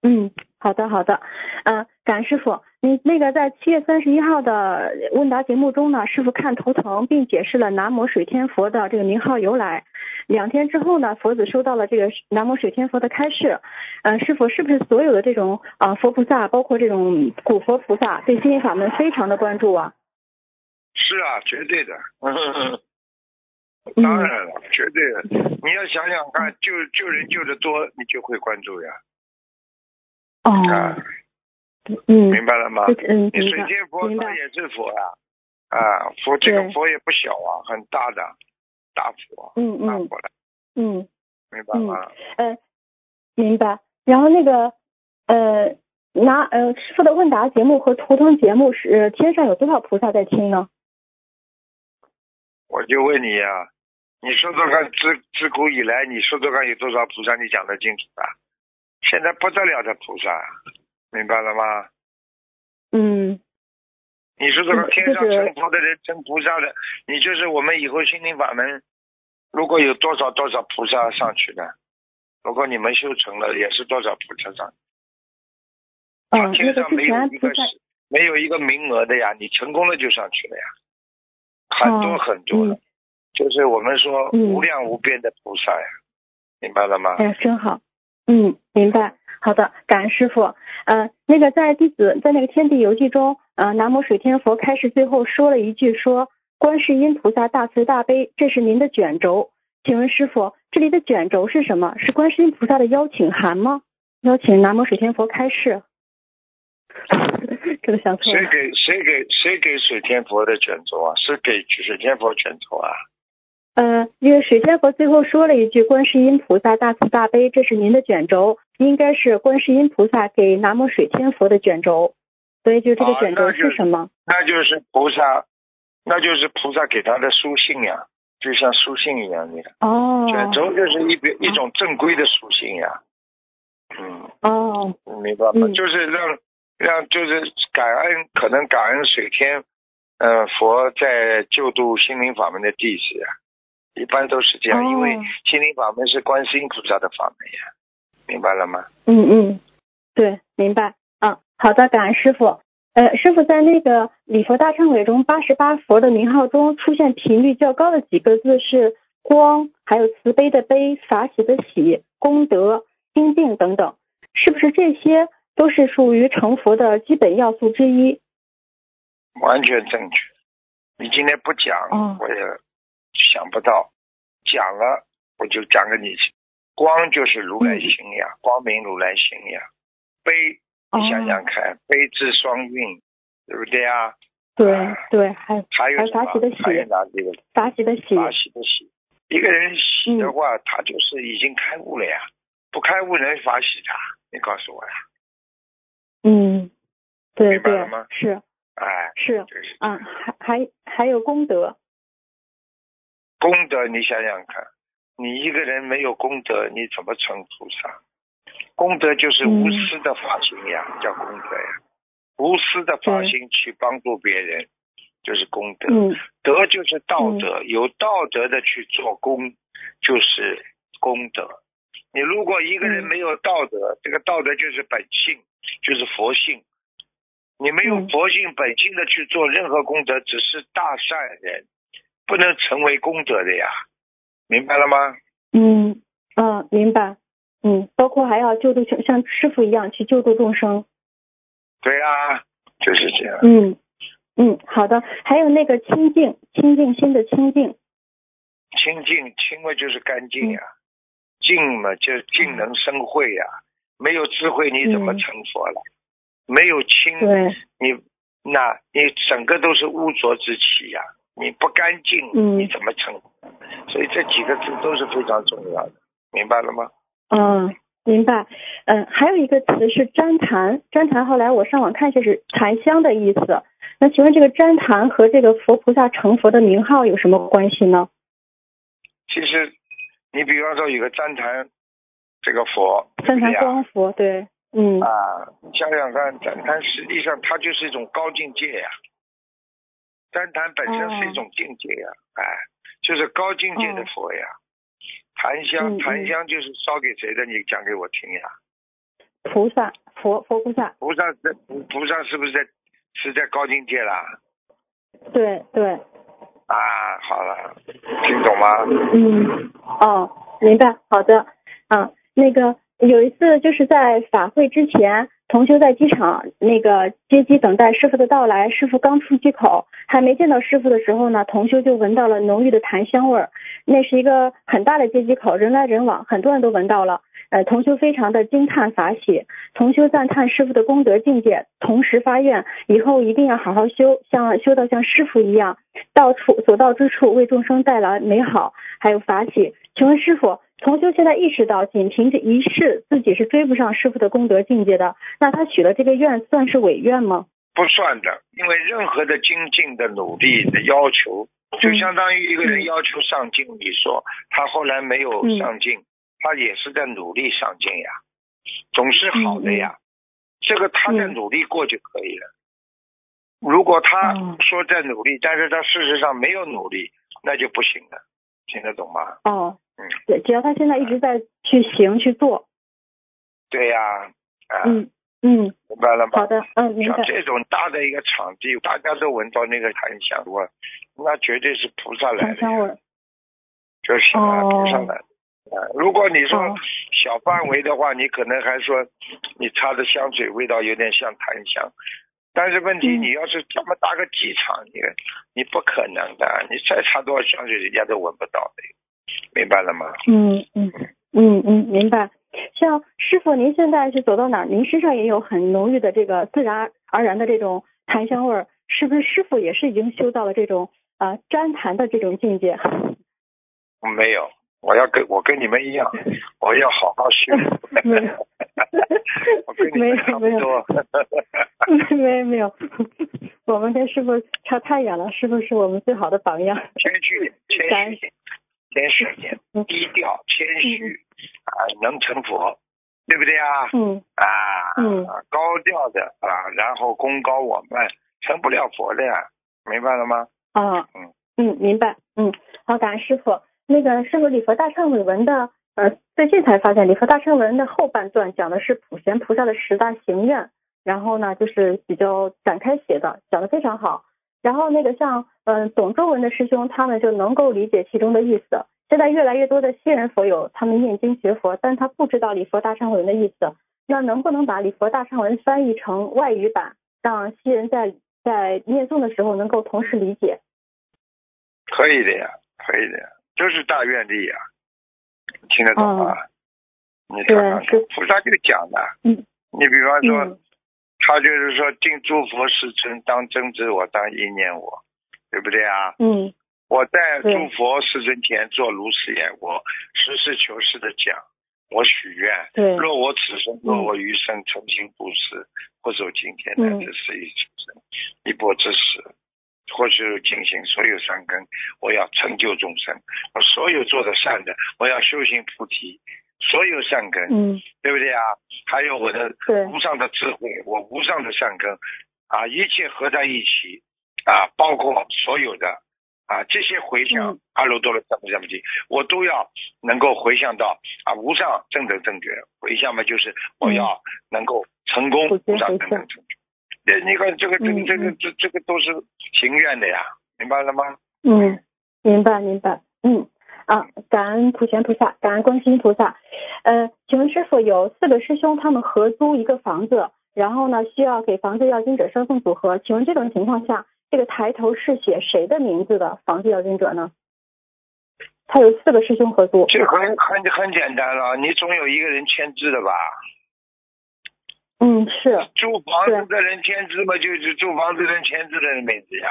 哦，嗯，好的好的，嗯、感恩师傅。你那个在七月三十一号的问答节目中呢，师傅看图腾并解释了南无水天佛的这个名号由来。两天之后呢，佛子收到了这个南无水天佛的开示。呃，师傅是不是所有的这种啊、佛菩萨，包括这种古佛菩萨，对心灵法门非常的关注啊？是啊，绝对的。嗯当然了，绝对的。你要想想看，救救人救的多，你就会关注呀。哦啊，，嗯，明白了吗？嗯，你，水天佛明白他也是佛呀，啊，佛这个佛也不小啊，很大的大佛，嗯嗯大佛了，嗯。明白吗？呃，明白。然后那个呃，拿呃师傅的问答节目和图腾节目是、呃天上有多少菩萨在听呢？我就问你呀、你说说看，自自古以来，你说说看有多少菩萨你讲得清楚的？现在不得了的菩萨，明白了吗？嗯你说说看，嗯天上成佛的人、成菩萨的，你就是我们以后心灵法门，如果有多少多少菩萨上去的，如果你们修成了，也是多少菩萨上。嗯，天上没有一个是没有一个名额的呀，你成功了就上去了呀，很多很多的，嗯就是我们说嗯无量无边的菩萨呀，明白了吗？哎呀，真好。嗯，明白。好的，感恩师傅。呃，那个在弟子在那个《天地游记》中，呃，南无水天佛开示最后说了一句说：“观世音菩萨大慈大悲，这是您的卷轴。”请问师傅，这里的卷轴是什么？是观世音菩萨的邀请函吗？邀请南无水天佛开示。这个想错了。谁给谁给谁给水天佛的卷轴啊？是给水天佛卷轴啊？呃，因为水天佛最后说了一句：“观世音菩萨大慈大悲，这是您的卷轴。”应该是观世音菩萨给南无水天佛的卷轴。所以就这个哦卷轴是什么？那就是菩萨，那就是菩萨给他的书信呀，就像书信一样的。哦卷轴就是一边一种正规的书信呀。嗯，哦，明白就是让让就是感恩，可能感恩水天，呃，佛在救度心灵法门的弟子呀，一般都是这样，哦因为心灵法门是观世音菩萨的法门呀，明白了吗？嗯嗯，对，明白。嗯，好的，感恩师傅。呃，师傅在那个礼佛大忏悔中，八十八佛的名号中出现频率较高的几个字是光，还有慈悲的悲、法喜的喜、功德、心定等等，是不是这些都是属于成佛的基本要素之一？完全正确。你今天不讲，哦我也想不到；讲了，我就讲给你听。光就是如来心呀，光明如来心呀。悲，你想想看，悲智双运，对不对啊？对啊对，还还有还有法喜的喜还有哪几个？法喜的喜，法喜的喜。一个人喜嗯的话，他就是已经开悟了呀。不开悟能法喜他？你告诉我呀。嗯，对对明白了吗是哎，是，就是啊，还还还有功德，功德，你想想看，你一个人没有功德，你怎么成菩萨？功德就是无私的法心呀，叫功德呀。无私的法心去帮助别人，就是功德。嗯德就是道德，有道德的去做功，就是功德。你如果一个人嗯没有道德，这个道德就是本性，就是佛性。你没有嗯佛性本性的去做任何功德，只是大善人，不能成为功德的呀，明白了吗？嗯嗯，明白，嗯，包括还要救度像像师傅一样去救度众生，对啊，就是这样。嗯嗯，好的，还有那个清净，清净心的清净，清净，清嘛就是干净呀，嗯。净嘛就净能生慧呀。没有智慧你怎么嗯成佛了？没有清，对，你那你整个都是污浊之气呀，你不干净，嗯你怎么成？所以这几个字都是非常重要的，明白了吗？嗯，明白，嗯，还有一个词是旃檀，旃檀后来我上网看一下是檀香的意思，那请问这个旃檀和这个佛菩萨成佛的名号有什么关系呢？其实你比方说有个旃檀这个佛，对旃檀不对呀？光佛，对，嗯啊，你想想看，旃檀实际上它就是一种高境界呀。旃檀本身是一种境界呀，哎，就是高境界的佛呀。檀香，嗯嗯檀香就是烧给谁的？你讲给我听呀。菩萨，佛佛菩萨，菩萨在菩菩萨是不是在是在高境界啦？对对，啊，好了，听懂吗？嗯，哦，明白，好的，啊，那个有一次就是在法会之前，同修在机场那个接机等待师傅的到来，师傅刚出机口，还没见到师傅的时候呢，同修就闻到了浓郁的檀香味儿。那是一个很大的接机口，人来人往，很多人都闻到了。呃，同修非常的惊叹法喜，同修赞叹师傅的功德境界，同时发愿以后一定要好好修，像修到像师傅一样，到处所到之处为众生带来美好，还有法喜。请问师傅，同修现在意识到，仅凭着一世自己是追不上师傅的功德境界的，那他许了这个愿算是违愿吗？不算的，因为任何的精进的努力的要求，就相当于一个人嗯要求上进，你说他后来没有嗯上进，他也是在努力上进呀，总是好的呀。这个他在嗯努力过就可以了。如果他哦说在努力，但是他事实上没有努力，那就不行了。听得懂吗？哦，嗯，对，只要他现在一直在去行去做，对呀、啊，嗯嗯，明白了吗？好的，嗯，明白，像这种大的一个场地，大家都闻到那个檀香味，那绝对是菩萨来的，檀香味，就是啊，哦菩萨来的。啊，如果你说哦小范围的话，你可能还说你擦的香水味道有点像檀香，但是问题嗯你要是这么大个机场，你你不可能的，你再擦多少香水，人家都闻不到的，明白了吗？嗯嗯嗯嗯，明白。像师傅，您现在是走到哪儿？您身上也有很浓郁的这个自然而然的这种檀香味儿，是不是师傅也是已经修到了这种呃沾檀的这种境界？没有，我要跟我跟你们一样，我要好好学。没有我跟你们差不没有多。没有没有，我们跟师傅差太远了，师傅是我们最好的榜样。谦虚点，谦虚点，谦虚点，嗯低调，谦虚啊，能成佛，对不对啊？嗯啊，嗯高调的啊，然后功高我慢，成不了佛的呀，明白了吗？啊嗯嗯，明白嗯，好，感恩师傅。那个师傅礼佛大忏悔文的呃，最近才发现礼佛大忏悔文的后半段讲的是普贤菩萨的十大行愿，然后呢就是比较展开写的，讲的非常好。然后那个像嗯、呃懂中文的师兄，他们就能够理解其中的意思。现在越来越多的西人佛友，他们念经学佛，但他不知道礼佛大忏悔文的意思。那能不能把礼佛大忏悔文翻译成外语版，让西人在在念诵的时候能够同时理解？可以的呀，可以的呀，就是大愿力啊，听得懂吗？你看看哦对是，菩萨就讲的，嗯。你比方说，嗯。他就是说，敬诸佛世尊，当真知我，当意念我，对不对啊？嗯。我在诸佛世尊前做如是言，我实事求是的讲，我许愿，对。若我此生，嗯若我余生重新布施，不走今天乃嗯。至十一此生，一波之时，或是进行所有善根，我要成就众生，我所有做的善的，我要修行菩提，所有善根，嗯对不对啊？还有我的无上的智慧，我无上的善根啊，一切合在一起啊，包括所有的啊这些回向嗯，阿耨多罗三藐三菩提，我都要能够回向到啊无上正等正觉。回向嘛，就是我要能够成功无上正等正觉。对，你看这个这个嗯这个嗯这这个都是情愿的呀，明白了吗？嗯，明白明白，嗯啊，感恩普贤菩萨，感恩观世音菩萨。呃，请问师傅，有四个师兄他们合租一个房子，然后呢需要给房子要经者生送组合，请问这种情况下，这个抬头是写谁的名字的房子要经者呢？他有四个师兄合租。这很很很简单了，你总有一个人签字的吧？嗯，是，住房子的人签字嘛，就是住房子的人签字的人名字呀。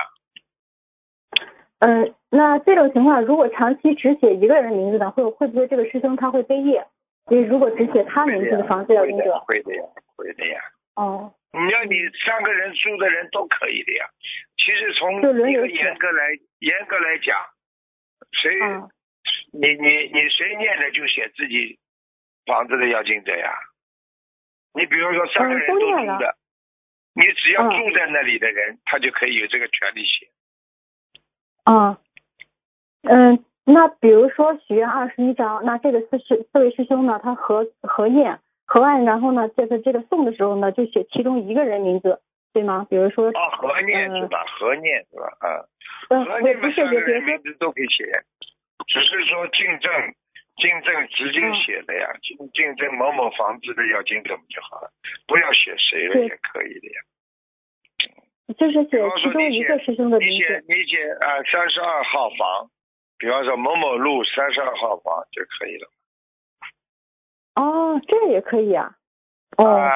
嗯，那这种情况如果长期只写一个人名字呢，会会不会这个师兄他会背业？所以如果只写他名字的房子要会的经者，会的呀，会的呀。哦，你要你三个人租的人都可以的呀。其实从一个严格来严格来讲，谁、啊，你你你谁念的就写自己房子的要经者呀。你比如说三个人嗯都都念了你只要嗯住在那里的人，他就可以有这个权利写。啊，嗯，那比如说许愿二十一章，那这个四师四位师兄呢，他合合念合案，然后呢，这个这个送的时候呢，就写其中一个人名字，对吗？比如说，哦，合念是吧？合念是吧？啊。嗯，和你我不是，们三个也别说人名字都可以写，只是说竞争，竞争直接写的呀，竞竞争某某房子的要竞争就好了，不要写谁了也可以的呀。就是写其中一个师兄的名你写字，你写啊三十二号房，比方说某某路三十二号房就可以了。哦，这也可以啊，哦，啊，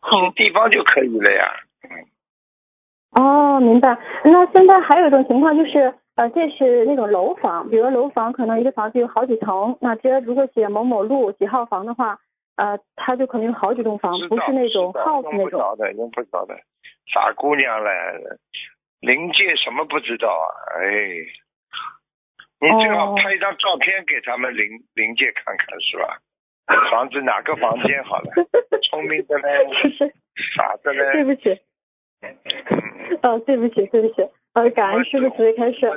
好写地方就可以了呀。嗯，哦，明白。那现在还有一种情况就是，呃，这是那种楼房，比如楼房可能一个房子有好几层，那这如果写某某路几号房的话，呃，它就可能有好几栋房，不是那种知道 house 用那种。不着的，用不着的。傻姑娘嘞，灵界什么不知道啊？哎，你最好哦拍一张照片给他们灵灵界看看，是吧？房子哪个房间好了？聪明的嘞，傻的嘞。对不起，嗯，哦，对不起，对不起，呃，感恩师傅慈悲开示。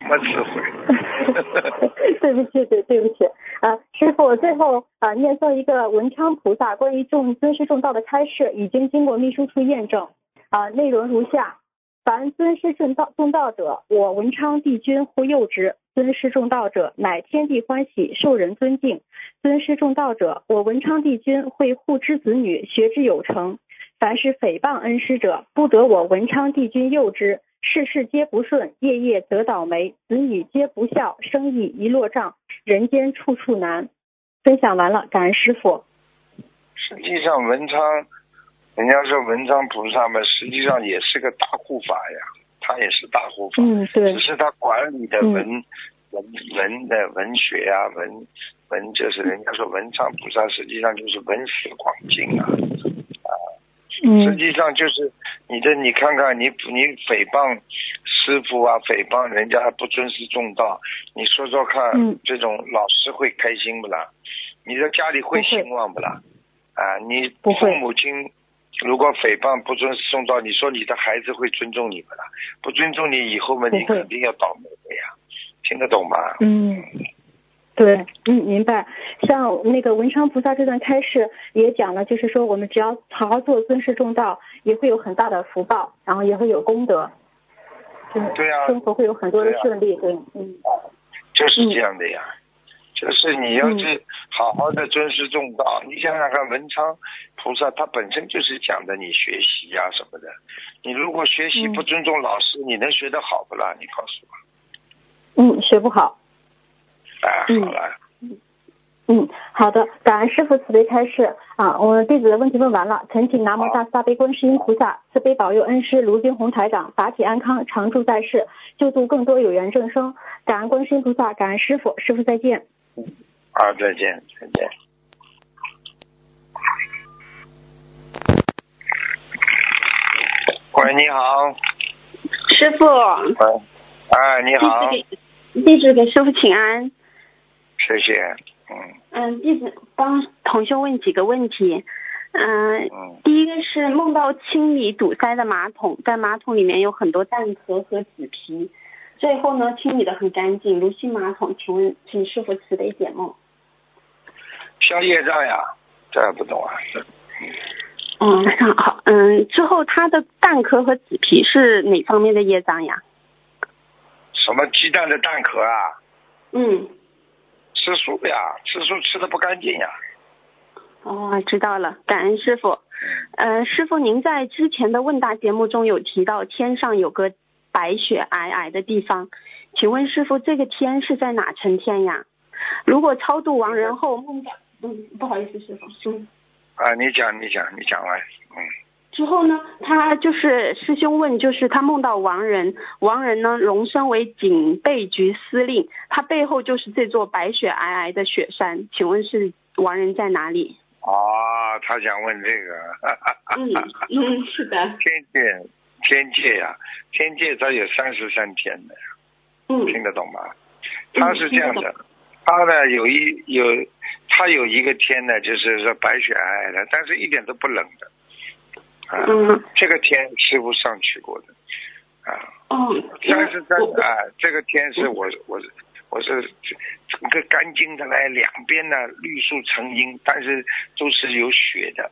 对不起，对对不起。啊，师傅，最后啊，念诵一个文昌菩萨关于众尊师重道的开示，已经经过秘书处验证。啊，内容如下：凡尊师重道重道者，我文昌帝君护佑之；尊师重道者，乃天地欢喜，受人尊敬。尊师重道者，我文昌帝君会护之子女，学之有成。凡是诽谤恩师者，不得我文昌帝君佑之。事事皆不顺，夜夜得倒霉，子女皆不孝，生意一落账，人间处处难。分享完了，感恩师傅。实际上，文昌，人家说文昌菩萨嘛，实际上也是个大护法呀，他也是大护法，嗯，对只，是他管理的文、文文的文学啊，文文就是人家说文昌菩萨，实际上就是文思广进啊。实嗯际上就是你的，你看看你你诽谤师傅啊，诽谤人家不尊师重道，你说说看，嗯这种老师会开心不啦？你在家里会兴旺不啦？啊，你父母亲如果诽谤不尊师重道，你说你的孩子会尊重你不啦？不尊重你以后嘛，你肯定要倒霉的呀，听得懂吗？嗯，对，嗯，明白。像那个文昌菩萨这段开示也讲了，就是说我们只要好好做尊师重道，也会有很大的福报，然后也会有功德，就对啊生活会有很多的顺利。对，嗯就是这样的呀，就是你要嗯是好好的尊师重道，你想想看，文昌菩萨他本身就是讲的你学习呀、什么的，你如果学习嗯不尊重老师，你能学得好不啦？你告诉我，嗯，学不好。哎，嗯好了，嗯，好的，感恩师傅慈悲开示啊，我们弟子的问题问完了，恳请南无大慈大悲观世音菩萨慈悲保佑恩师卢金红台长法体安康，常驻在世，救度更多有缘众生。感恩观世音菩萨，感恩师傅，师傅再见。啊，再见，再见。喂，你好，师傅，喂，哎，你好，弟子给弟子给师傅请安。谢谢，嗯嗯，弟子帮同学问几个问题。嗯，嗯，第一个是梦到清理堵塞的马桶，在马桶里面有很多蛋壳和纸皮，最后呢清理的很干净，如新马桶。请问，请师傅慈悲解梦。消业障呀，这不懂啊，嗯，那好，嗯，之后它的蛋壳和纸皮是哪方面的业障呀？什么鸡蛋的蛋壳啊？嗯，吃素呀，吃素吃的不干净呀。哦，知道了，感恩师傅。呃，师傅，您在之前的问答节目中有提到天上有个白雪皑皑的地方，请问师傅，这个天是在哪层天呀？如果超度亡人后梦到，嗯，不好意思，师傅，嗯，啊，你讲，你讲，你讲完，嗯，之后呢，他就是师兄问，就是他梦到亡人，亡人呢荣升为警备局司令，他背后就是这座白雪皑皑的雪山，请问是亡人在哪里？哦，他想问这个，嗯嗯，是的，天界，天界呀、天界它有三十三天的，嗯。听得懂吗？他是这样的，他呢有一有，他有一个天呢，就是说白雪皑皑的，但是一点都不冷的，啊，嗯。这个天师傅上去过的，啊，哦，三十三啊，这个天是我我我是整个干净的嘞，两边呢绿树成荫，但是都是有雪的，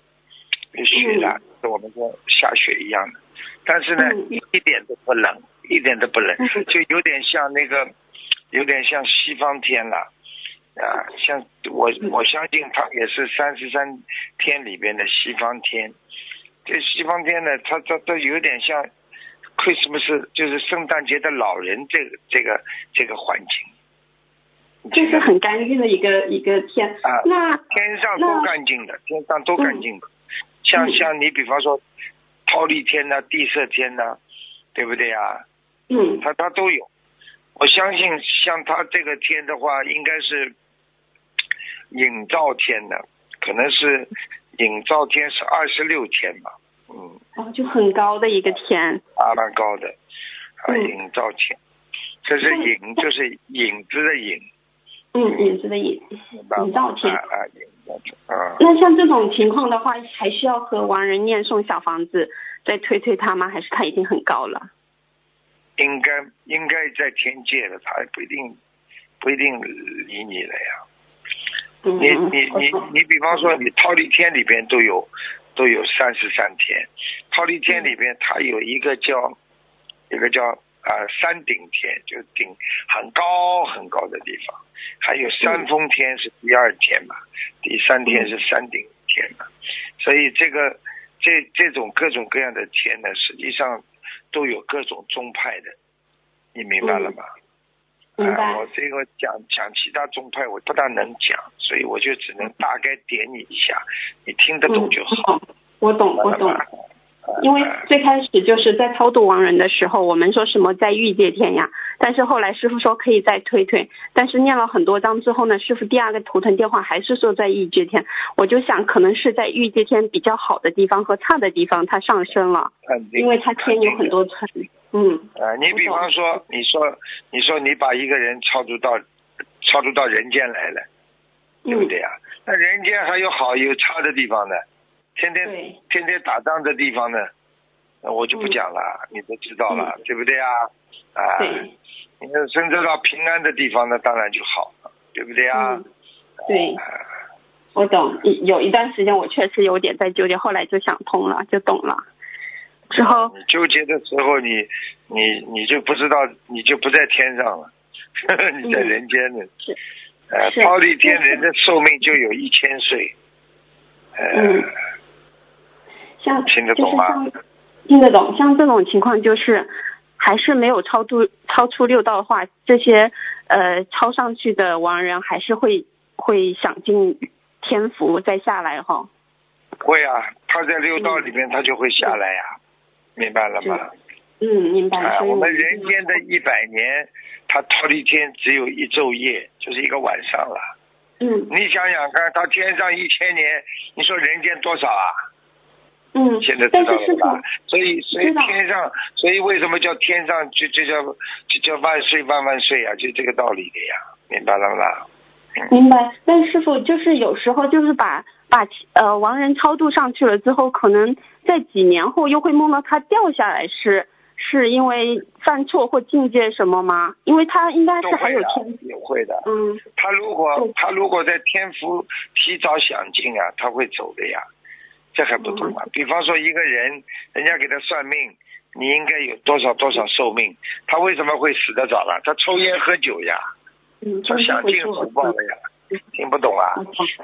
有雪的，跟我们说下雪一样的，但是呢、嗯。一一点都不冷，一点都不冷，嗯。就有点像那个，有点像西方天了。啊，像我嗯。我相信它也是三十三天里边的西方天，这西方天呢，它它都有点像 Christmas，就是圣诞节的老人这个这个这个环境。这是很干净的一个一个天。啊那天上都干净的，天上都干净的。像嗯像你比方说，桃李天呐、地色天呐、对不对啊？嗯它它都有。我相信像它这个天的话，应该是影照天的，可能是影照天是二十六天吧，嗯，哦，就很高的一个天。啊蛮高的，啊嗯影照天，这是影就是影子的影，嗯，影子的影，影照天啊。啊影照天啊。那像这种情况的话，还需要和亡人念诵小房子，再推推他吗？还是他已经很高了？应该应该在天界了，他不一定不一定理你了呀。嗯你你你你，比方说你套利天里边都有都有三十三天，套利天里边它有一个叫一个叫啊、山顶天，就顶很高很高的地方，还有山峰天是第二天嘛，第三天是山顶天嘛，所以这个这这种各种各样的天呢，实际上都有各种宗派的，你明白了吗？明白。啊，我这个讲讲其他宗派我不大能讲，所以我就只能大概点你一下，你听得懂就好。嗯我懂，我懂。啊因为最开始就是在超度亡人的时候，我们说什么在欲界天呀，但是后来师傅说可以再推推，但是念了很多章之后呢，师傅第二个图腾电话还是说在欲界天，我就想可能是在欲界天比较好的地方和差的地方它上升了，因为它天有很多层，嗯。啊，你比方说，你说你说你把一个人超度到超度到人间来了，对不嗯对呀？那人间还有好有差的地方呢，天天天天打仗的地方呢，那我就不讲了，你都知道了，对不对啊？啊，你要生得到平安的地方，那当然就好了，对不对啊？嗯？对，啊我懂，有有一段时间我确实有点在纠结，后来就想通了，就懂了，之后你纠结的时候，你你你就不知道，你就不在天上了，你在人间呢。嗯是呃，是忉利天人的寿命就有一千岁。呃，嗯像听得懂吗就是听得懂，像这种情况就是还是没有超度超出六道的话，这些呃超上去的亡人还是会会享尽天福再下来哈。会啊，他在六道里面他就会下来呀、明白了吗？嗯，明白。啊，我们人间的一百年，他忉利天只有一昼夜，就是一个晚上了。嗯你想想看，到天上一千年，你说人间多少啊？嗯现在，知道了吧？所以，所以天上，所以为什么叫天上就就叫就叫万岁万万岁啊？就这个道理的呀，明白了吗？明白，但师傅就是有时候就是把把呃亡人超度上去了之后，可能在几年后又会梦到他掉下来，是是因为犯错或境界什么吗？因为他应该是还有天，，也会的。嗯他如果他如果在天福提早享尽啊，他会走的呀，这还不懂吗？嗯比方说一个人，人家给他算命，你应该有多少多少寿命，他为什么会死得早了？他抽烟喝酒呀，嗯，他享尽福报了呀，听不懂啊？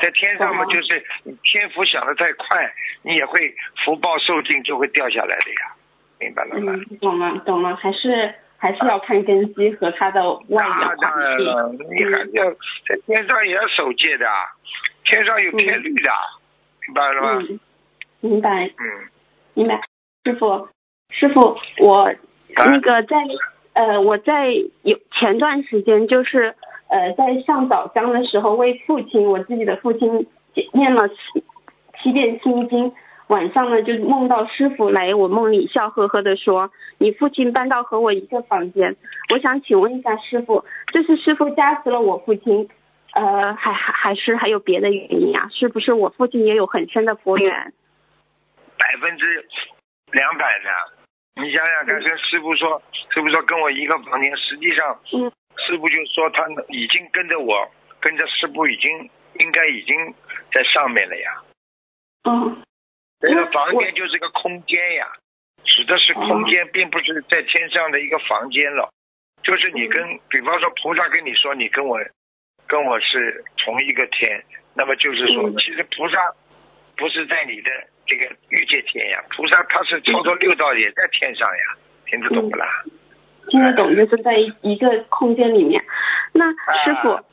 在天上嘛，就是你天福想的太快，你也会福报受尽就会掉下来的呀，明白了吗？嗯，懂了懂了，还是还是要看根基和他的外那表当然环境。了，你还是要在天上也要守戒的，天上有天律的，明白了吗？嗯，明白。嗯，明白，师傅，师傅，我那个在呃，我在有前段时间就是呃，在上早香的时候，为父亲，我自己的父亲念了七七遍心经。晚上呢，就梦到师傅来我梦里，笑呵呵的说：“你父亲搬到和我一个房间。”我想请问一下师傅，这是师傅加持了我父亲，呃，还还还是还有别的原因啊？是不是我父亲也有很深的佛缘？百分之两百的。你想想看，跟师傅说，师傅说跟我一个房间，实际上，嗯，师傅就说他已经跟着我，跟着师傅已经应该已经在上面了呀。嗯这个房间就是个空间呀，指的是空间，并不是在天上的一个房间了。就是你跟，比方说菩萨跟你说，你跟我跟我是同一个天，那么就是说，嗯其实菩萨不是在你的这个欲界天呀，菩萨他是超脱六道也在天上呀，听得懂不啦？听得懂，就是在一个空间里面。那师傅，啊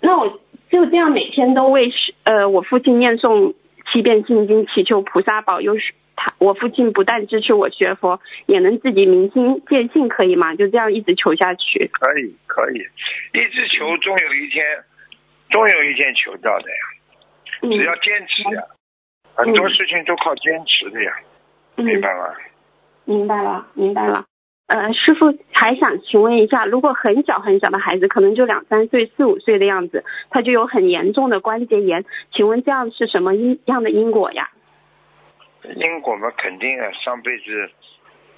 那我就这样每天都为师呃我父亲念诵七遍心经，祈求菩萨保佑他我父亲不但支持我学佛，也能自己明心见性，可以吗？就这样一直求下去。可以可以，一直求，终有一天，终有一天求到的呀。嗯只要坚持呀，很多事情都靠坚持的呀，嗯明白吗？明白了，明白了。呃，师傅还想请问一下，如果很小很小的孩子，可能就两三岁、四五岁的样子，他就有很严重的关节炎，请问这样是什么因样的因果呀？因果嘛，肯定啊，上辈子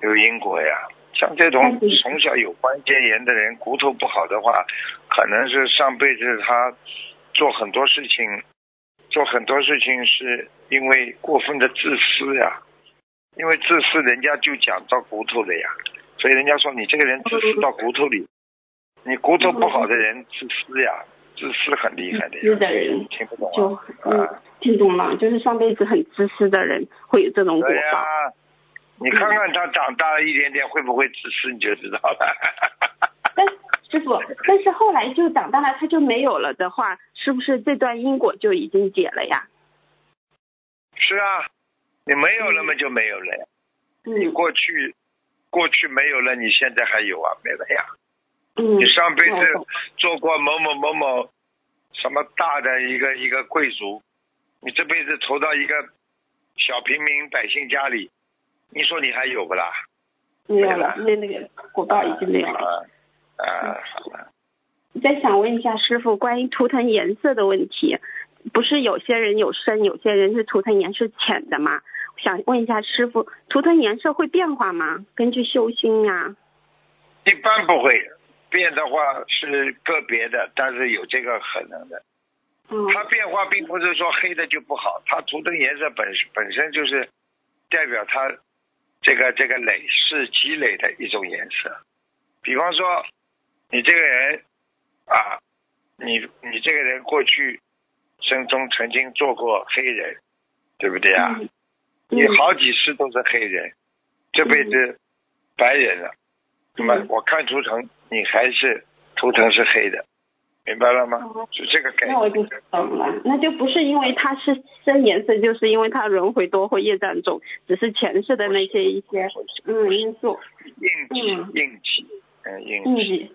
有因果呀，像这种从小有关节炎的人，骨头不好的话，可能是上辈子他做很多事情，做很多事情是因为过分的自私呀。因为自私，人家就讲到骨头了呀，所以人家说你这个人自私到骨头里，你骨头不好的人自私呀，自私很厉害的自私呀。的人听不懂就啊？嗯啊，听懂了，就是上辈子很自私的人会有这种果报。，你看看他长大了一点点会不会自私，你就知道了。但师傅，但是后来就长大了，他就没有了的话，是不是这段因果就已经解了呀？是啊，你没有了嘛就没有了呀。你嗯过去过去没有了，你现在还有啊？没了呀。嗯。你上辈子做过某某某某什么大的一个一个贵族，你这辈子投到一个小平民百姓家里，你说你还有不啦？没有了，那那个果报已经没有了。啊啊，好了，再想问一下师傅，关于图腾颜色的问题，不是有些人有深，有些人是图腾颜色浅的吗？想问一下师傅，图腾颜色会变化吗？根据修心呀、一般不会变的话是个别的，但是有这个可能的。嗯它变化并不是说黑的就不好，它图腾颜色本本身就是代表它这个这个累是积累的一种颜色。比方说，你这个人啊，你你这个人过去生中曾经做过黑人，对不对啊？嗯你好几世都是黑人，这辈子白人了，那么嗯。我看图腾，你还是图腾是黑的，明白了吗？哦？是这个概念。那我念。就懂了，那就不是因为它是深颜色，就是因为它轮回多或业障重，只是前世的那些一些嗯。因素。硬气嗯，硬气，嗯，硬气，印记。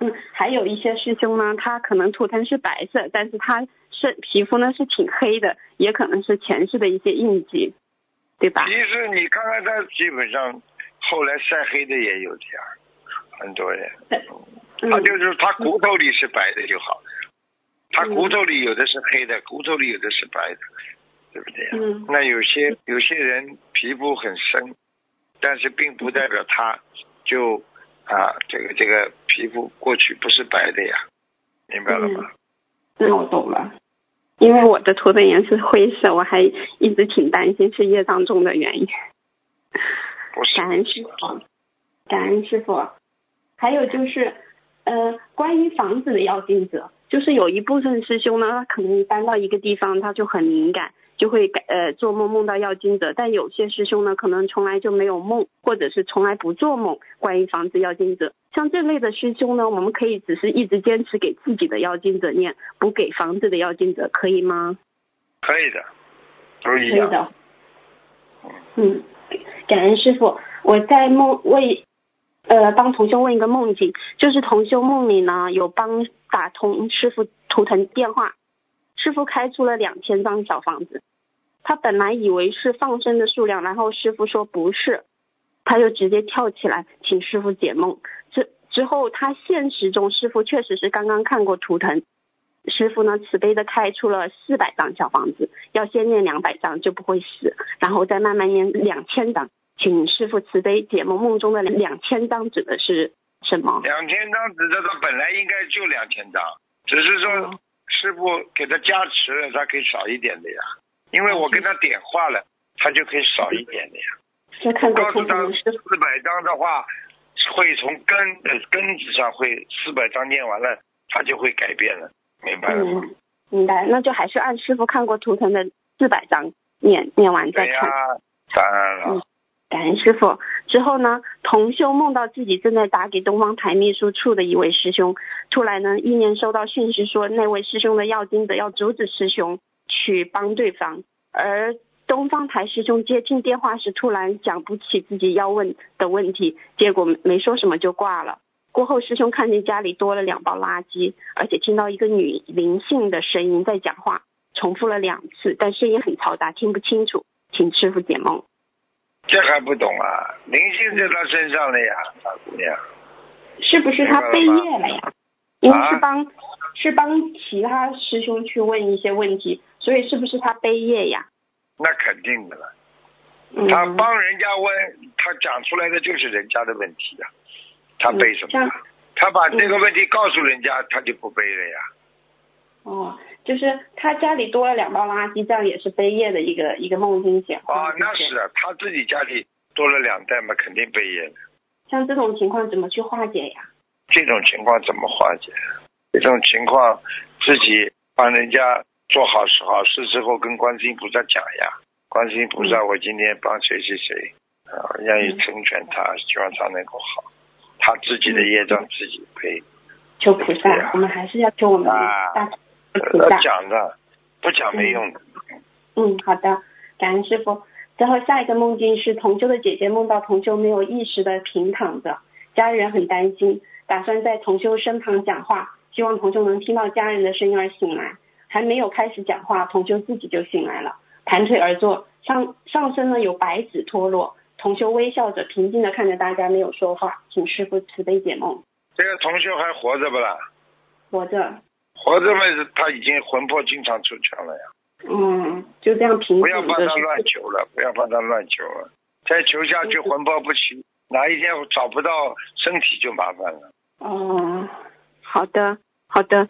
嗯，还有一些师兄呢，他可能图腾是白色，但是他是皮肤呢是挺黑的，也可能是前世的一些印记，对吧？其实你看看他，基本上后来晒黑的也有这样，很多人，嗯，他就是他骨头里是白的就好，他嗯骨头里有的是黑的，骨头里有的是白的，对不对呀？嗯那有些有些人皮肤很深，但是并不代表他就啊这个这个皮肤过去不是白的呀，明白了吗？那我懂了。因为我的图腾颜色是灰色，我还一直挺担心是业障重的原因。感恩师傅，感恩师傅。还有就是，呃，关于房子的要经者，就是有一部分师兄呢，他可能搬到一个地方，他就很敏感，就会感呃做梦梦到要经者，但有些师兄呢，可能从来就没有梦，或者是从来不做梦关于房子要经者。像这类的师兄呢，我们可以只是一直坚持给自己的要经者念，不给房子的要经者，可以吗？可以的，都可一样。以的。嗯，感恩师傅。我在梦为呃帮同修问一个梦境，就是同修梦里呢有帮打通师傅图腾电话，师傅开出了两千张小房子，他本来以为是放生的数量，然后师傅说不是，他就直接跳起来请师傅解梦。之之后他现实中师傅确实是刚刚看过图腾。师傅呢，慈悲的开出了四百张小房子，要先念两百张就不会死，然后再慢慢念两千张。请师傅慈悲解梦，梦中的两千张指的是什么？两千张指的他本来应该就两千张，只是说哦师傅给他加持了，他可以少一点的呀。因为我跟他点化了，他就可以少一点的呀。是看过图告诉他腾的师傅。四百张的话，会从根的根子上会四百张念完了，他就会改变了，明白了吗？嗯，明白。那就还是按师傅看过图腾的四百张念念完再看。，当然了。嗯感恩师傅。之后呢，同修梦到自己正在打给东方台秘书处的一位师兄，突然呢，意念收到讯息说那位师兄的要经者要阻止师兄去帮对方，而东方台师兄接听电话时突然讲不起自己要问的问题，结果没说什么就挂了。过后，师兄看见家里多了两包垃圾，而且听到一个女灵性的声音在讲话，重复了两次，但声音很嘈杂，听不清楚，请师傅解梦。这还不懂啊？灵性在他身上了呀，大姑娘。是不是他背业了呀？因为是帮、是帮其他师兄去问一些问题，所以是不是他背业呀？那肯定的了。嗯，他帮人家问，他讲出来的就是人家的问题呀、他背什么？他把这个问题告诉人家，他就不背了呀。哦，就是他家里多了两包垃圾，这样也是背业的一个一个梦境显化。啊，那是啊，他自己家里多了两袋嘛，肯定背业的。像这种情况怎么去化解呀？这种情况怎么化解？这种情况自己帮人家做好事好事之后，跟观世音菩萨讲呀。观世音菩萨，嗯我今天帮谁谁谁，啊，愿意成全他，希望他能够好。他自己的业障自己背。求菩，萨我们还是要求我们大菩要萨。讲的，不讲没用的。嗯，好的，感恩师傅。最后下一个梦境是同修的姐姐梦到同修没有意识的平躺着，家人很担心，打算在同修身旁讲话，希望同修能听到家人的声音而醒来。还没有开始讲话，同修自己就醒来了，盘腿而坐，上上身呢有白纸脱落。同修微笑着，平静的看着大家，没有说话，请师傅慈悲解梦。这个同修还活着不啦？活着，活着嘛，他已经魂魄经常出窍了呀。嗯，就这样平不静的要帮他乱求了，不要帮他乱求了。再求下去魂魄不齐，哪一天找不到身体就麻烦了。哦，好的，好的，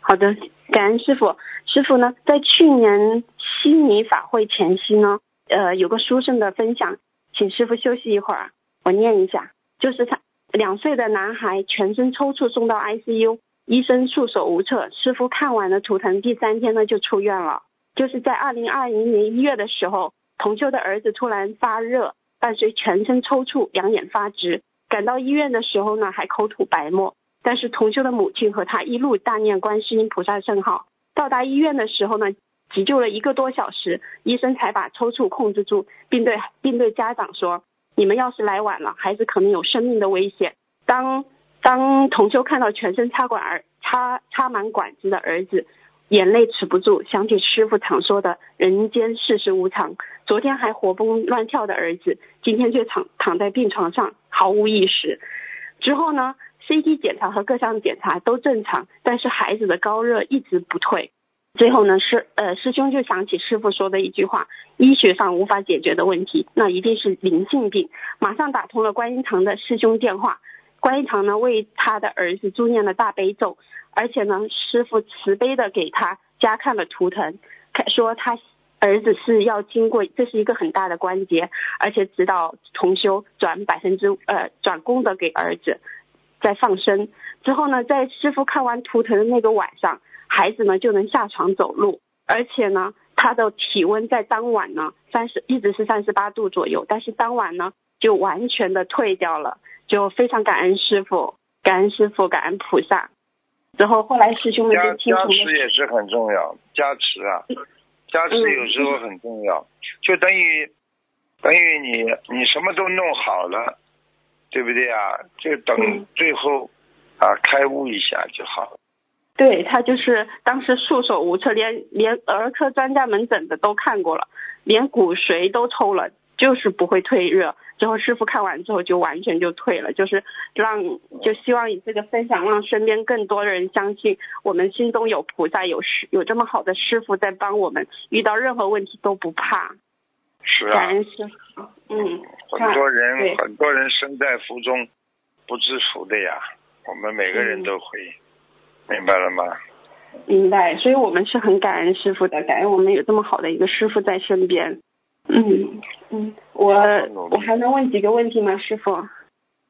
好的，感恩师傅。师傅呢，在去年悉尼法会前夕呢，呃，有个书生的分享，请师傅休息一会儿，我念一下。就是他两岁的男孩全身抽搐送到 ICU，医生束手无策。师傅看完了图腾，第三天呢就出院了。就是在二零二零年一月的时候，同修的儿子突然发热，伴随全身抽搐，两眼发直。赶到医院的时候呢，还口吐白沫。但是同修的母亲和他一路大念观世音菩萨圣号。到达医院的时候呢，急救了一个多小时，医生才把抽搐控制住，并对并对家长说：“你们要是来晚了，孩子可能有生命的危险。”当当同修看到全身插管儿插插满管子的儿子，眼泪止不住，想起师傅常说的“人间世事无常”。昨天还活蹦乱跳的儿子，今天却躺躺在病床上毫无意识。之后呢，CT 检查和各项检查都正常，但是孩子的高热一直不退。最后呢，师呃师兄就想起师傅说的一句话：医学上无法解决的问题，那一定是灵性病。马上打通了观音堂的师兄电话，观音堂呢为他的儿子助念了大悲咒，而且呢师傅慈悲的给他加看了图腾，说他儿子是要经过，这是一个很大的关节，而且指导同修转百分之呃转功德给儿子，再放生。之后呢，在师傅看完图腾的那个晚上，孩子呢就能下床走路，而且呢他的体温在当晚呢三十一直是三十八度左右，但是当晚呢就完全的退掉了，就非常感恩师傅，感恩师傅，感恩菩萨。之后后来师兄们加就听加从了，持也是很重要，加持啊，加持有时候很重要，就等于等于你你什么都弄好了，对不对啊？就等嗯最后啊开悟一下就好了。对他就是当时束手无策，连连儿科专家门诊的都看过了，连骨髓都抽了，就是不会退热。之后师傅看完之后就完全就退了，就是让就希望以这个分享让身边更多的人相信我们心中有菩萨，有师有这么好的师傅在帮我们，遇到任何问题都不怕。是啊，感恩师傅，嗯，很多人很多人身在福中不知福的呀，我们每个人嗯都会，明白了吗？明白，所以我们是很感恩师傅的，感恩我们有这么好的一个师傅在身边。嗯嗯，我我还能问几个问题吗，师傅？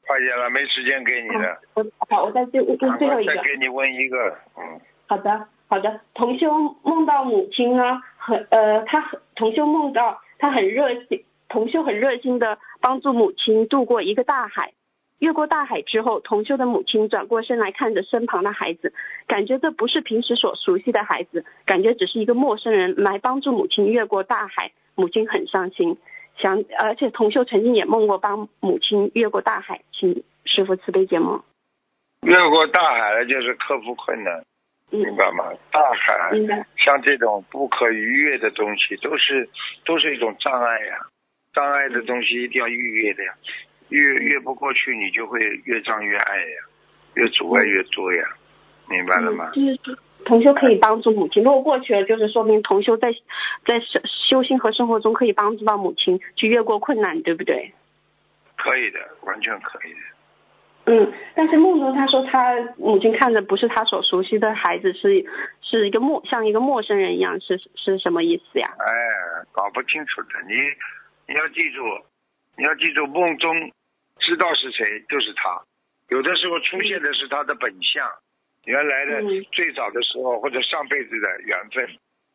快点了，没时间给你了，我好，我再最问最后一个再。给你问一个，嗯，好的，好的。同修梦到母亲呢，和呃，他很同修梦到他很热心，同修很热心的帮助母亲渡过一个大海。越过大海之后，同修的母亲转过身来看着身旁的孩子，感觉这不是平时所熟悉的孩子，感觉只是一个陌生人来帮助母亲越过大海。母亲很伤心，想而且同修曾经也梦过帮母亲越过大海，请师傅慈悲解梦。越过大海就是克服困难，明嗯，白吗？大海。像这种不可逾越的东西，都是都是一种障碍呀。障碍的东西一定要逾越的呀，越越不过去，你就会越障越爱呀，越阻碍越多呀，明白了吗？嗯，就是同修可以帮助母亲，如果过去了，就是说明同修在在修修心和生活中可以帮助到母亲去越过困难，对不对？可以的，完全可以的。嗯，但是梦中他说他母亲看着不是他所熟悉的孩子，是是一个陌像一个陌生人一样，是是什么意思呀？哎，搞不清楚的，你你要记住，你要记住，梦中知道是谁就是他，有的时候出现的是他的本相，原来的嗯最早的时候或者上辈子的缘分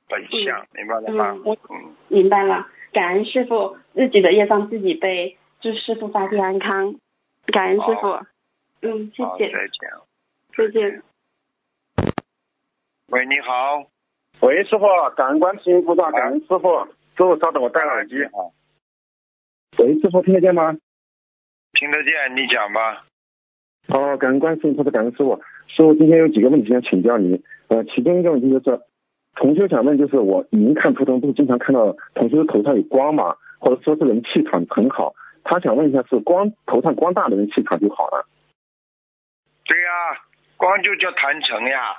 本相，明白了吗嗯，？我嗯，明白了，感恩师傅，自己的业障自己背，祝师傅法体安康，感恩师傅。嗯，谢好，谢，再见。再见。喂，你好。喂，师傅，感恩观世音菩萨，感恩师傅。师傅稍等，我戴耳机。好，喂，师傅听得见吗？听得见，你讲吧。哦，感恩观世音菩萨，感恩师傅。师傅，今天有几个问题想请教您。呃，其中一个问题就是，同修想问，就是我您看图腾不是经常看到同修头上有光嘛，或者说这人气场很好，他想问一下，是光头上光大的人气场就好了？对呀、光就叫坛城呀，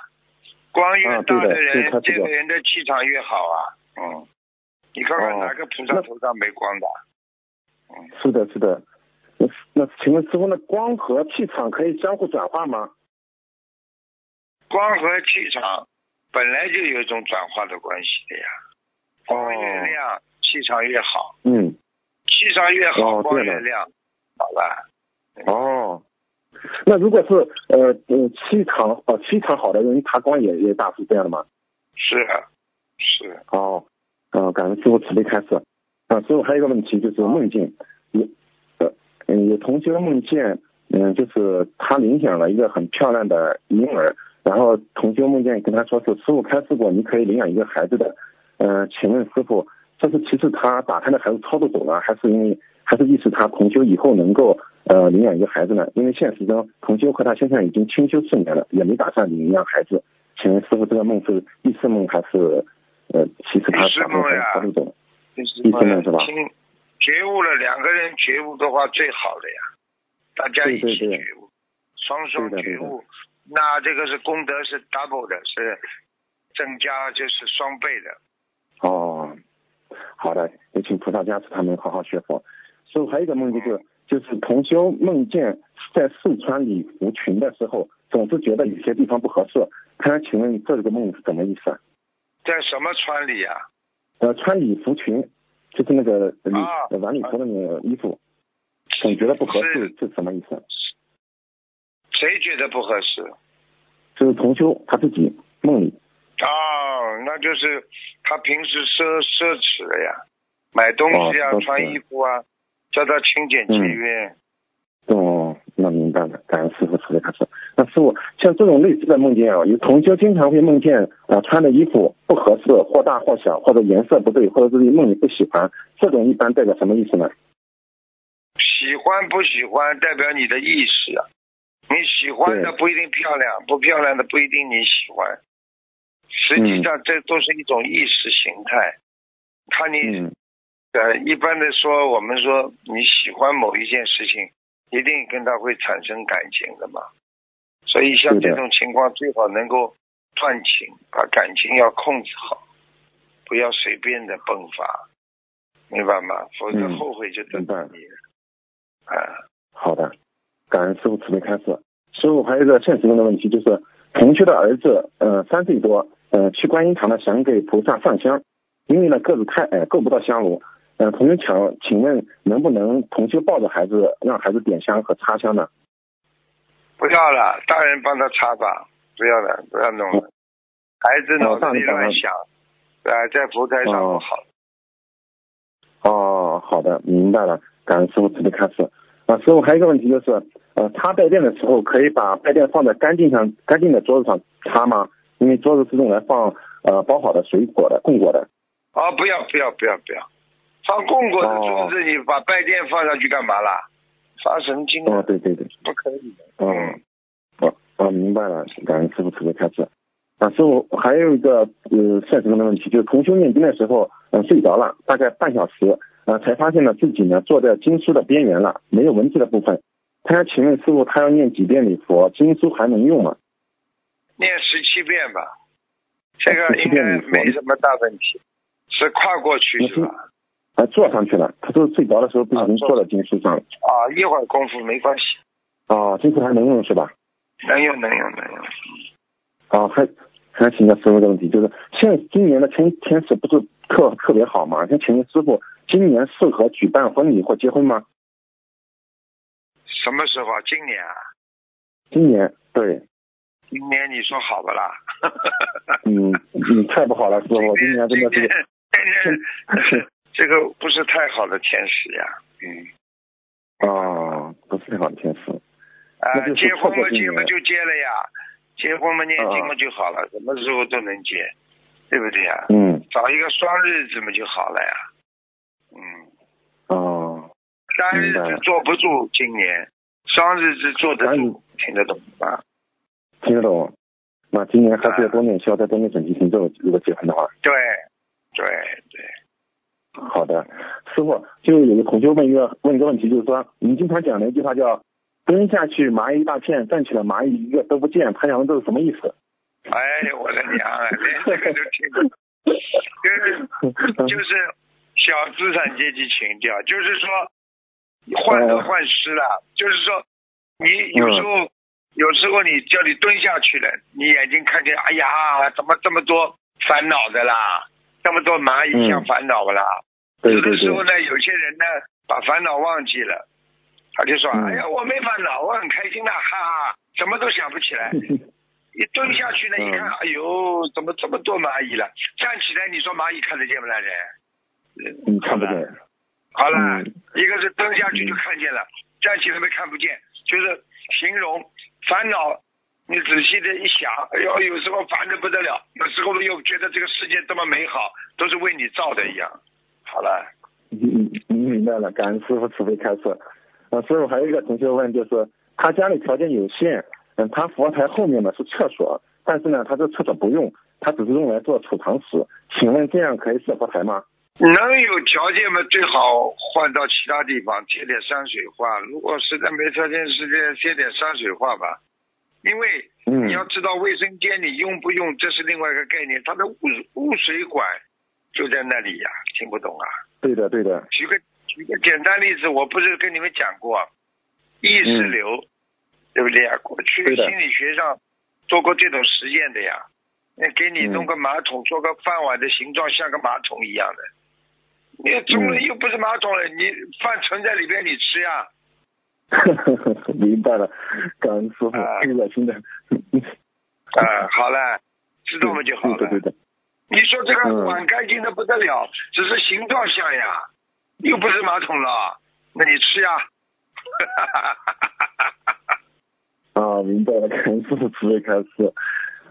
光越啊大的人，这个人的气场越好啊。嗯，你看看哦哪个菩萨头上没光的？嗯是的，是的。那那请问师傅，那光和气场可以相互转化吗？光和气场本来就有一种转化的关系的呀。光越亮，气场越好；嗯，气场越好，哦光越亮。好吧？哦，那如果是呃嗯气场呃气场好的人，他光也也大，是这样的吗？是啊是。哦，呃，感恩师傅慈悲开示。啊，师傅还有一个问题就是梦境，有呃嗯有同学梦见，嗯，就是他领养了一个很漂亮的婴儿，然后同学梦见跟他说是师傅开示过，你可以领养一个孩子的，呃，请问师傅，这是其实他打胎的孩子操作走了，还是因为还是意思他同修以后能够呃领养一个孩子呢？因为现实中同修和他先生已经清修四年了，也没打算领养孩子。请问师傅，这个梦是意识梦还是呃其实他意识打胎孩子梦呀超度走了？就是意识梦是吧觉悟了，两个人觉悟的话最好的呀，大家一对对对起觉悟，双双觉悟，那这个是功德是 double 的，是增加就是双倍的。哦，好的，也请菩萨加持他们好好学佛。师傅还有一个梦就是，就是同修梦见在试穿礼服裙的时候，总是觉得有些地方不合适。他想请问这个梦是什么意思啊？在什么穿里呀、呃，穿礼服裙，就是那个礼、晚礼服那个衣服，总觉得不合适，是什么意思啊？谁觉得不合适？就是同修他自己梦里。哦，那就是他平时奢奢侈了呀，买东西啊，哦穿衣服啊，叫他勤俭节约。哦，那明白了，感恩师傅慈悲开示。那师傅，像这种类似的梦见啊，有同学经常会梦见啊、穿的衣服不合适，或大或小，或者颜色不对，或者自己梦里不喜欢，这种一般代表什么意思呢？喜欢不喜欢代表你的意识啊，你喜欢的不一定漂亮，不漂亮的不一定你喜欢。实际上这都是一种意识形态，看你嗯，呃，一般的说，我们说你喜欢某一件事情，一定跟他会产生感情的嘛。所以像这种情况，最好能够断情，把感情要控制好，不要随便的迸发，明白吗？否则嗯后悔就等明白着你了。啊，好的，感恩师傅慈悲开示。师傅还有一个现实中的问题，就是同学的儿子，呃，三岁多，呃，去观音堂呢，想给菩萨上香，因为呢个子太矮，够不到香炉。呃，同学，请请问能不能同修抱着孩子，让孩子点香和插香呢？不要了，大人帮他插吧，不要了，不要弄了。孩子脑子里乱想，啊，在佛台上不好。哦，好的，明白了，感恩师傅慈悲开示。啊，师傅还有一个问题就是，呃，擦拜垫的时候可以把拜垫放在干净上、干净的桌子上擦吗？因为桌子是用来放呃包好的水果的、供果的。哦，不要不要不要不要，放供果的桌子，你把拜垫放上去干嘛啦？发神经哦，对对对，不可以的。嗯，哦哦，明白了，感恩师傅慈悲开示。啊，师傅还有一个呃现实中的问题，就是同修念经的时候，嗯、睡着了，大概半小时，呃，才发现呢自己呢坐在经书的边缘了，没有文字的部分。他想请问师傅，他要念几遍礼佛，经书还能用吗？念十七遍吧，这个应该没什么大问题，是跨过去是吧？啊，坐上去了。他说睡着的时候不小心坐到金丝上了。啊，一会儿功夫没关系，啊，金丝还能用是吧？能用能用能用。啊，还还请教师傅个问题，就是现在今年的天天气不是特特别好吗？想请问师傅，今年适合举办婚礼或结婚吗？什么时候啊？今年啊？今年对，今年你说好不啦？嗯，你太不好了，师傅，今年真的是，今年 这个不是太好的天使呀，嗯，哦，不是太好的天使，啊结婚嘛结嘛就结了呀，结婚嘛念经嘛就好了，什么时候都能结，对不对呀？嗯，找一个双日子嘛就好了呀，嗯，哦，单日子坐不住，今年双日子坐得住，听得懂吗？听得懂。那今年还是要多念消，再多念准提行咒，如果结婚的话。对，对对，好的，师傅，就有个同学问一个问一个问题，就是说，你经常讲的一句话叫“蹲下去蚂蚁一大片，站起来蚂蚁一个都不见”，他想问这是什么意思？哎，我的娘啊，连这个都听不懂，就是就是小资产阶级情调，就是说患得患失了，就是说你有时候、有时候你叫你蹲下去了，你眼睛看见，哎呀，怎么这么多烦恼的啦，这么多蚂蚁像烦恼不啦？有对对对，的时候呢，有些人呢把烦恼忘记了，他就说，嗯哎呀，我没烦恼，我很开心的，哈哈，什么都想不起来。一蹲下去呢，嗯一看，哎呦，怎么这么多蚂蚁了？站起来，你说蚂蚁看得见不啦？人？你看不见。好了，嗯一个是蹲下去就看见了，站起来没看不见，就是形容烦恼。你仔细的一想，哎呦，有时候烦的不得了，有时候又觉得这个世界这么美好，都是为你造的一样。好了，嗯，嗯明白了，感恩师傅慈悲开示。啊，师傅还有一个同学问，就是他家里条件有限，嗯，他佛台后面呢是厕所，但是呢，他这厕所不用，他只是用来做储藏室。请问这样可以设佛台吗？能有条件嘛，最好换到其他地方贴点山水画。如果实在没条件，直接贴点山水画吧。因为嗯你要知道，卫生间你用不用，这是另外一个概念。它的污污水管就在那里呀，听不懂啊？对的，对的。举个举个简单例子，我不是跟你们讲过意识流，对不对呀？过去的心理学上做过这种实验的呀。那给你弄个马桶，做个饭碗的形状，像个马桶一样的。你中了嗯又不是马桶了，你饭存在里边，你吃呀？明白了，感恩师傅，啊挺恶心的。啊，好了，知道了就好了。对的，对。你说这个嗯碗干净的不得了，只是形状像呀，又不是马桶了，那你吃呀？啊，明白了，感恩师傅慈悲开示。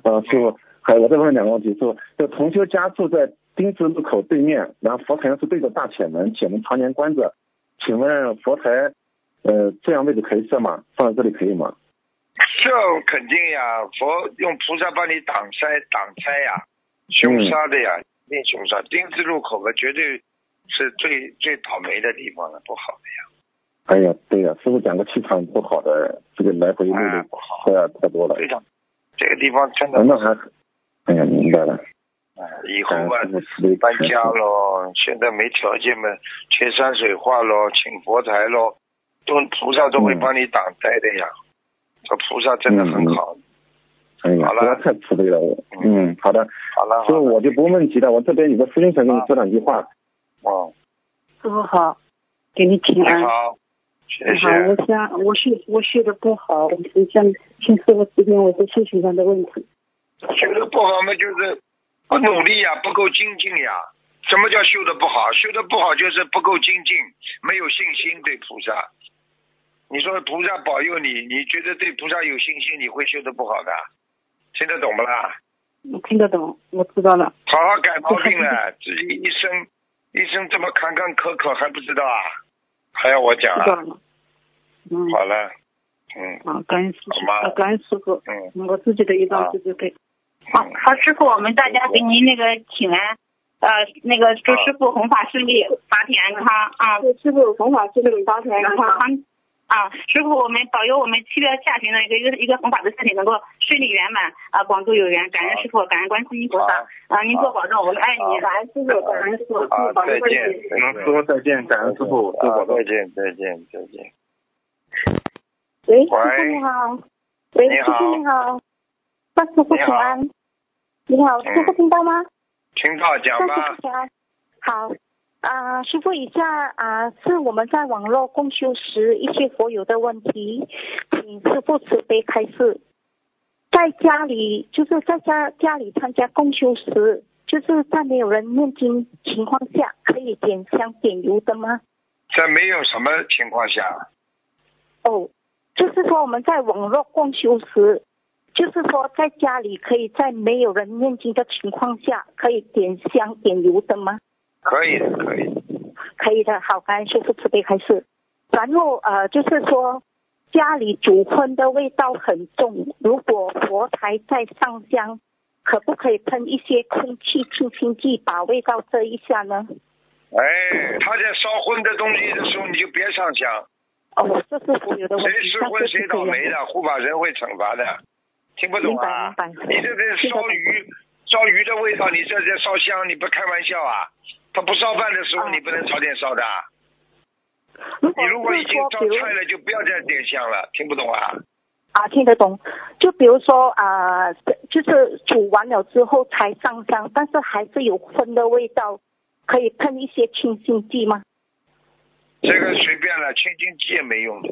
啊，师傅，还有我再问两个问题，师傅，这同修家住在丁字路口对面，然后佛台是对着大铁门，铁门常年关着，请问佛台，呃，这样位置可以设吗？放在这里可以吗？这肯定呀，佛用菩萨帮你挡灾挡灾呀，凶杀的呀，念凶杀。丁字路口嘛，绝对是最最倒霉的地方了，不好的呀。哎呀，对呀，师傅讲个气场不好的，这个来回路哎路太太多了。非常，这个地方真的啊，那还，哎呀，明白了。哎以后嘛感恩师傅慈悲搬家喽，现在没条件嘛，贴山水画喽，请佛台喽，都菩萨都会帮你挡灾的呀。这菩萨真的很好。好了太慈悲了，我。嗯，好的，好了，好了，师傅我就不问问题了，我这边有个师兄想跟你说两句话。哦，师傅好，给你请安。好，谢你好，我。想我学我学的不好，我是想请师傅指点我在修行上的问题。修的不好嘛，就是不努力呀，不够精进呀。什么叫修的不好？修的不好就是不够精进，没有信心对菩萨。你说菩萨保佑你，你觉得对菩萨有信心，你会修的不好的？听得懂不啦？我听得懂，我知道了。好好改毛病了，自己一生一生这么坎坎坷坷还不知道啊？还要我讲啊？知道了。嗯，好了，嗯好，感恩师好吗傅，啊感恩师傅，嗯，我自己的一张好自己给。好，好，师傅，我们大家给您那个请安，呃，那个祝师傅弘法顺利，法体安康啊。祝师傅弘法顺利，法体安康啊，师傅，我们保佑我们七月下旬的一个一个一个弘法的事情能够顺利圆满啊，广度有缘，感恩师傅，感恩观世音菩萨啊，您多保重，我们爱你，感恩师傅，感恩师傅，好，再见，嗯，师傅再见，感恩师傅，多保重再。见，再见，再见。喂，师傅你好，喂，师傅你好，万师傅你好平安。你好，嗯师傅听到吗？听到讲万吧师傅。平安。好，啊、师傅，以下啊、是我们在网络共修时一些佛友的问题，请师傅慈悲开示。在家里，就是在家家里参加共修时，就是在没有人念经情况下，可以点香点油的吗？在没有什么情况下，哦，就是说我们在网络共修时，就是说在家里可以在没有人念经的情况下，可以点香点油的吗？可以的，可以。可以的，好，感恩师傅慈悲开示。然后呃，就是说家里煮荤的味道很重，如果佛台在上香，可不可以喷一些空气清新剂把味道遮一下呢？哎，他在烧荤的东西的时候，你就别上香。哦，这是佛有的问题，谁吃荤谁倒霉的，护法神会惩罚的。听不懂啊？你这在烧鱼，烧鱼的味道，你这在烧香，你不开玩笑啊？他不烧饭的时候，啊你不能早点烧的。你如果已经烧菜了，就不要再点香了。听不懂啊？啊，听得懂。就比如说啊、就是煮完了之后才上香，但是还是有荤的味道，可以喷一些清新剂吗？这个随便了，清新剂也没用的，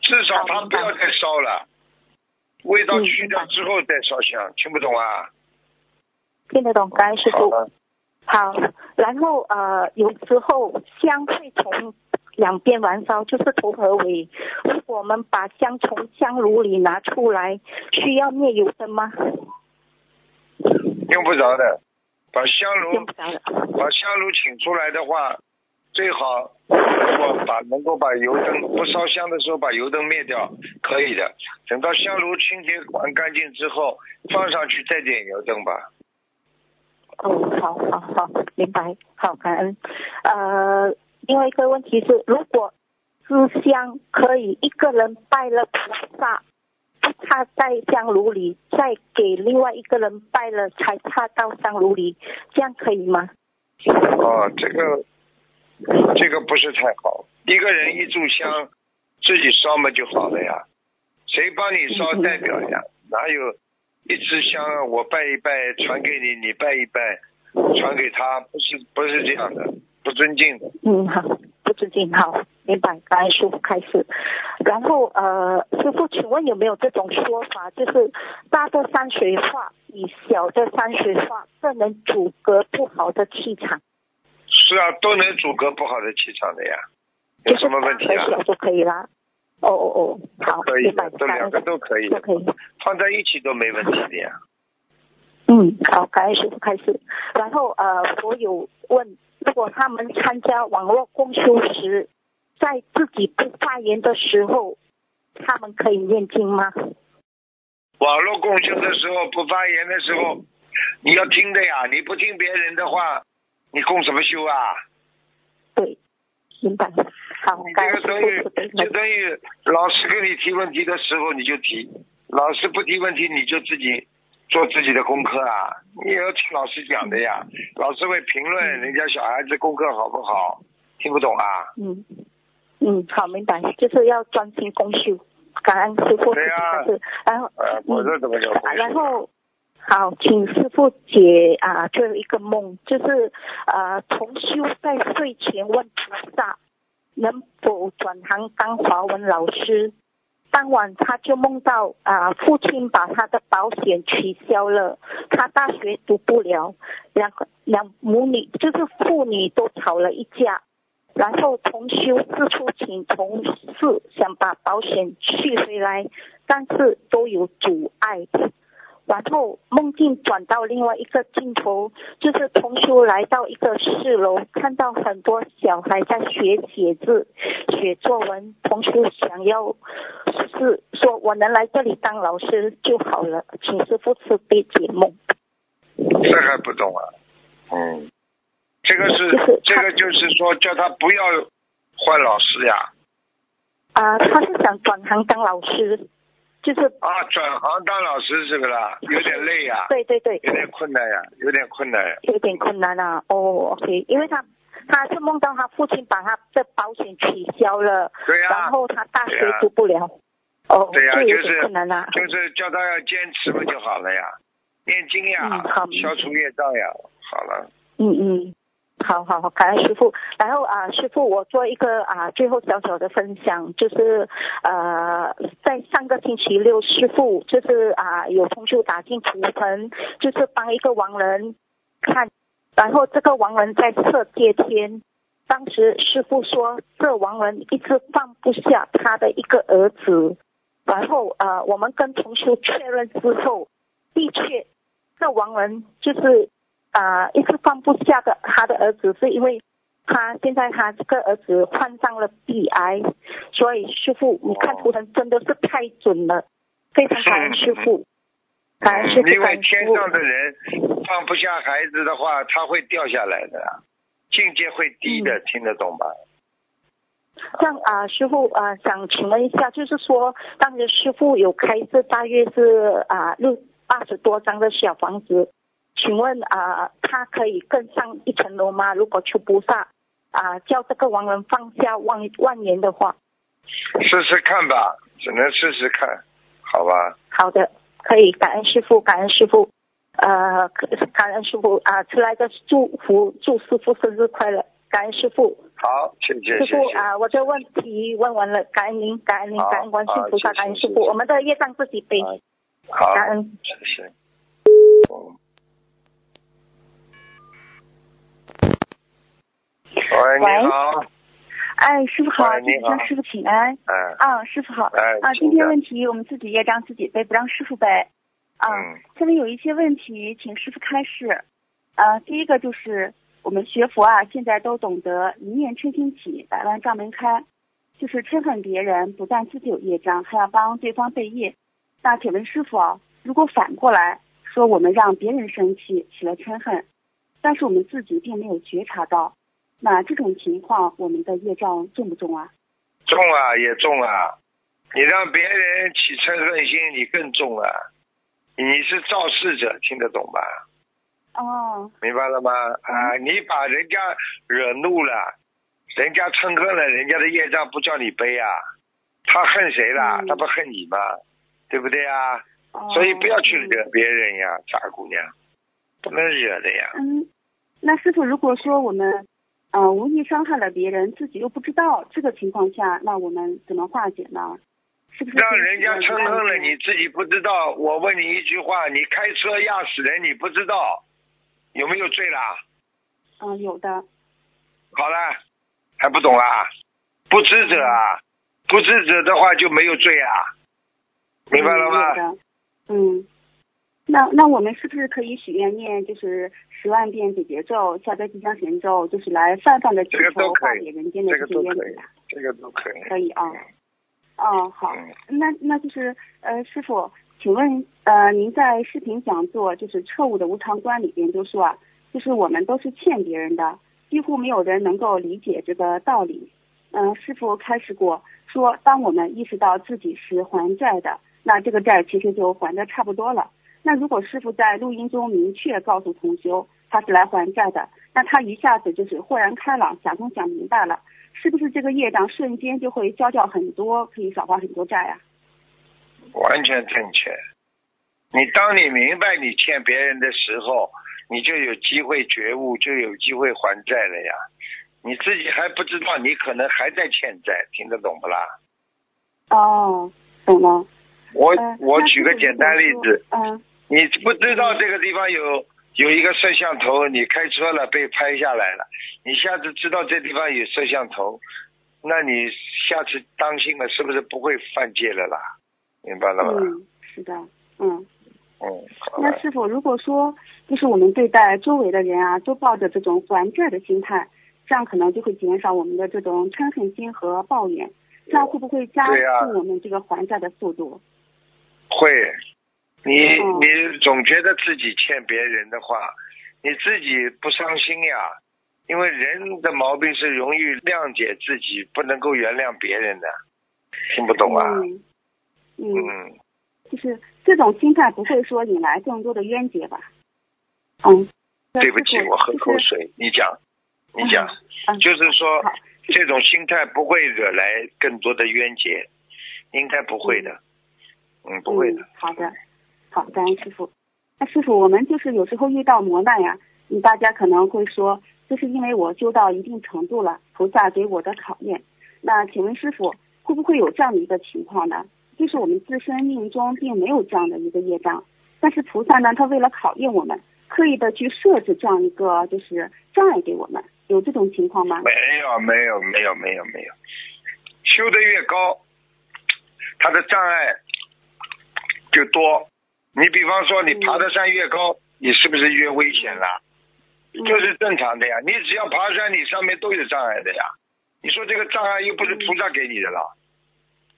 至少他不要再烧了，味道去掉之后再烧香。听不懂啊？听得懂，感恩师傅。好然后呃，有时候香会从两边燃烧，就是头和尾。如果我们把香从香炉里拿出来，需要灭油灯吗？用不着的。把香炉。把香炉请出来的话，最好如果把能够把油灯不烧香的时候把油灯灭掉，可以的。等到香炉清洁完干净之后，放上去再点油灯吧。哦，好好好，明白，好，感恩。呃，另外一个问题是，如果支香可以一个人拜了菩萨，不插在香炉里，再给另外一个人拜了才插到香炉里，这样可以吗？哦，这个这个不是太好。一个人一炷香，自己烧嘛就好了呀。谁帮你烧代表呀？哪有一支香啊？我拜一拜传给你，你拜一拜传给他，不是不是这样的，不尊敬的。嗯，好，不尊敬，好，明白，感恩师傅开始。然后呃，师傅，请问有没有这种说法，就是大的山水画比小的山水画更能阻隔不好的气场？是啊，都能阻隔不好的气场的呀，有什么问题啊小就可以啦。哦哦哦，好，可以的，，都两个都可以，都可以。放在一起都没问题的呀。嗯，好，感谢师傅开始。然后呃，我有问，如果他们参加网络共修时，在自己不发言的时候，他们可以念经吗？网络共修的时候不发言的时候，你要听的呀，你不听别人的话，你共什么修啊？对，明白。好，你感这恩师傅慈悲个等于就等于老师给你提问题的时候你就提，老师不提问题你就自己做自己的功课啊，你也要听老师讲的呀，老师会评论人家小孩子功课好不好，听不懂啊？嗯嗯，好，明白，就是要专心共修，感恩师傅对呀是，然后呃，我这怎么叫啊然后好，请师傅解啊最后一个梦，就是啊同修在睡前问菩萨能否转行当华文老师，当晚他就梦到啊父亲把他的保险取消了，他大学读不了，两个两母女就是父女都吵了一架。然后同修四处请同事想把保险续回来，但是都有阻碍。然后梦境转到另外一个镜头，就是同修来到一个四楼，看到很多小孩在学写字、写作文。同修想要是说我能来这里当老师就好了，请师傅慈悲解梦。这还不懂啊？嗯，这个是就是这个就是说叫他不要换老师呀。啊、他是想转行当老师，就是啊，转行当老师是不是啦？有点累呀、对对对，有点困难呀、有点困难呀、有点困难啊。哦，OK，因为他他是梦到他父亲把他的保险取消了，对呀、然后他大学读不了。哦，对呀、就是困难啊。就是叫他要坚持不就好了呀，念经呀，嗯好消除业障呀，好了。嗯嗯，好好好，感恩师傅。然后啊，师傅，我做一个啊最后小小的分享，就是呃，在上个星期六，师傅就是啊有同学打进图腾，就是帮一个亡人看，然后这个亡人在色界天。当时师傅说，这亡人一直放不下他的一个儿子，然后呃，我们跟同修确认之后，的确，这亡人就是啊、一直放不下的他的儿子，是因为他现在他这个儿子患上了鼻癌，所以师傅，你看图腾真的是太准了，非常感恩师傅，感恩师傅，嗯因为。天上的人放不下孩子的话，他会掉下来的，境界会低嗯的，听得懂吧？这样啊、师傅啊、想请问一下，就是说，当时师傅有开设大约是啊六二十多张的小房子，请问啊、他可以更上一层楼吗？如果求菩萨啊、叫这个亡人放下万万年的话，试试看吧，只能试试看，好吧？好的，可以，感恩师傅，感恩师傅，呃，感恩师傅啊、出来个祝福，祝师傅生日快乐，感恩师傅。好，谢谢师。傅啊，我这问题问完了，感恩您，感恩您，感恩观世音菩萨，感恩师傅，我们的业障自己背，好好，感恩。谢谢。嗯。喂，喂你好，哎，师傅好，向师傅请安。嗯啊，师傅好。哎啊，今天问题我们自己业障自己背，不让师傅背。啊，嗯下面有一些问题，请师傅开示。啊，第一个就是我们学佛啊，现在都懂得一念嗔心起，百万障门开，就是嗔恨别人，不但自己有业障，还要帮对方背业。那请问师傅啊，如果反过来说，我们让别人生气，起了嗔恨，但是我们自己并没有觉察到，那这种情况，我们的业障重不重啊？重啊，也重啊。你让别人起嗔恨心，你更重啊。你是肇事者，听得懂吧？哦，明白了吗？啊，你把人家惹怒了，人家嗔恨了，人家的业障不叫你背啊。他恨谁了？嗯他不恨你吗？对不对啊？哦所以不要去惹别人呀，傻姑娘，不能惹的呀。嗯，那师傅，如果说我们，呃，无意伤害了别人，自己又不知道这个情况下，那我们怎么化解呢？是不是让人家嗔恨了，你自己不知道。我问你一句话：你开车压死人，你不知道，有没有罪啦？嗯，有的。好了，还不懂啊？不知者啊，不知者的话就没有罪啊，明白了吗？嗯，那那我们是不是可以许愿念就是十万遍解结咒、消灾吉祥神咒，就是来泛泛的祈这个求化解人间的这些冤结啊？，这个都可以。可以啊。哦，好，嗯那那就是呃，师傅，请问呃，您在视频讲座就是彻悟的无常观里边就说啊，就是我们都是欠别人的，几乎没有人能够理解这个道理。嗯、师傅开始过说，当我们意识到自己是还债的，那这个债其实就还的差不多了。那如果师傅在录音中明确告诉同修他是来还债的，那他一下子就是豁然开朗，想通想明白了，是不是这个业障瞬间就会消掉很多，可以少还很多债啊？完全正确。你当你明白你欠别人的时候，你就有机会觉悟，就有机会还债了呀。你自己还不知道，你可能还在欠债，听得懂不啦？哦，懂了。我呃我举个简单例子，嗯你不知道这个地方有有一个摄像头，你开车了被拍下来了，你下次知道这地方有摄像头，那你下次当心了，是不是不会犯戒了啦？明白了吗？嗯，是的，嗯。嗯，好，那师傅，如果说就是我们对待周围的人啊，都抱着这种还债的心态，这样可能就会减少我们的这种嗔恨心和抱怨，这样会不会加速我们这个还债的速度？会，你嗯你总觉得自己欠别人的话，你自己不伤心呀？因为人的毛病是容易谅解自己，不能够原谅别人的。听不懂啊？嗯就是这种心态不会说引来更多的冤结吧？嗯，对不起我喝口就是水。你讲，你讲，嗯就是说好这种心态不会惹来更多的冤结，应该不会的。嗯，不会的嗯。。好的，好，感恩师傅。那师傅，我们就是有时候遇到磨难呀，嗯大家可能会说，这是因为我修到一定程度了，菩萨给我的考验。那请问师傅，会不会有这样的一个情况呢？就是我们自身命中并没有这样的一个业障，但是菩萨呢，他为了考验我们，刻意的去设置这样一个就是障碍给我们，有这种情况吗？没有，没有，没有，没有，没有。修得越高，他的障碍就多。你比方说，你爬的山越高，你是不是越危险啦？嗯这是正常的呀。你只要爬山，你上面都有障碍的呀。你说这个障碍又不是菩萨给你的了。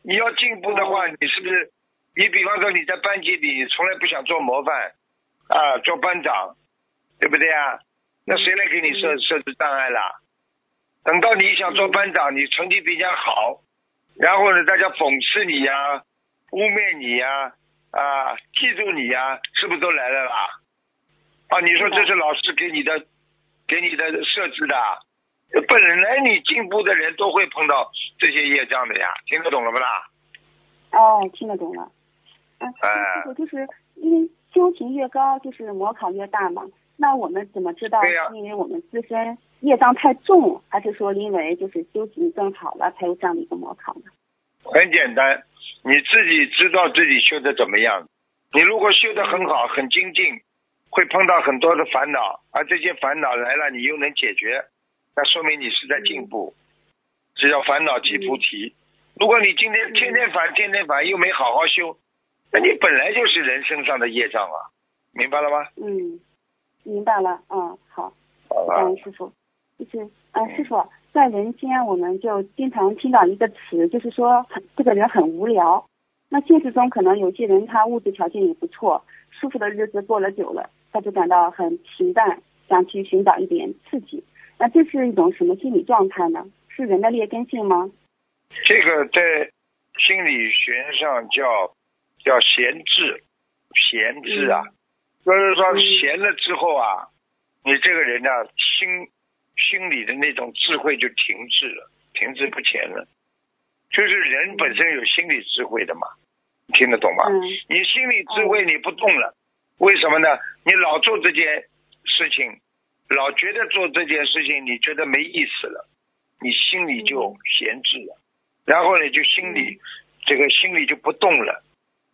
你要进步的话，你是不是？你比方说你在班级里从来不想做模范啊，做班长，对不对呀？那谁来给你设设置障碍啦？等到你想做班长，你成绩比人家好，然后呢，大家讽刺你呀、污蔑你呀、啊，记住你呀、是不是都来了啦？啊，你说这是老师给你的，给你的设置的。本来你进步的人都会碰到这些业障的呀，听得懂了不啦？哦，听得懂了。嗯，哎师傅就是因为修行越高，就是模考越大嘛。那我们怎么知道是因为我们自身业障太重，还是说因为就是修行更好了才有这样的一个模考呢？很简单，你自己知道自己修的怎么样。你如果修的很好、很精进，会碰到很多的烦恼，而这些烦恼来了，你又能解决，那说明你是在进步。这叫烦恼即菩提。如果你今天天天烦、天天烦，又没好好修，那你本来就是人身上的业障啊，明白了吗？嗯，明白了。嗯，好，好吧感恩。师傅。就是，呃，师傅，在人间我们就经常听到一个词，就是说很这个人很无聊。那现实中可能有些人他物质条件也不错，舒服的日子过了久了，他就感到很平淡，想去寻找一点刺激。那这是一种什么心理状态呢？是人的劣根性吗？这个在心理学上叫叫闲置，闲置啊，就是说嗯闲了之后啊，你这个人呢、心心里的那种智慧就停滞了，停滞不前了。就是人本身有心理智慧的嘛，你听得懂吗？嗯你心理智慧你不动了，为什么呢？你老做这件事情，老觉得做这件事情你觉得没意思了，你心里就闲置了，然后呢就心里这个心里就不动了，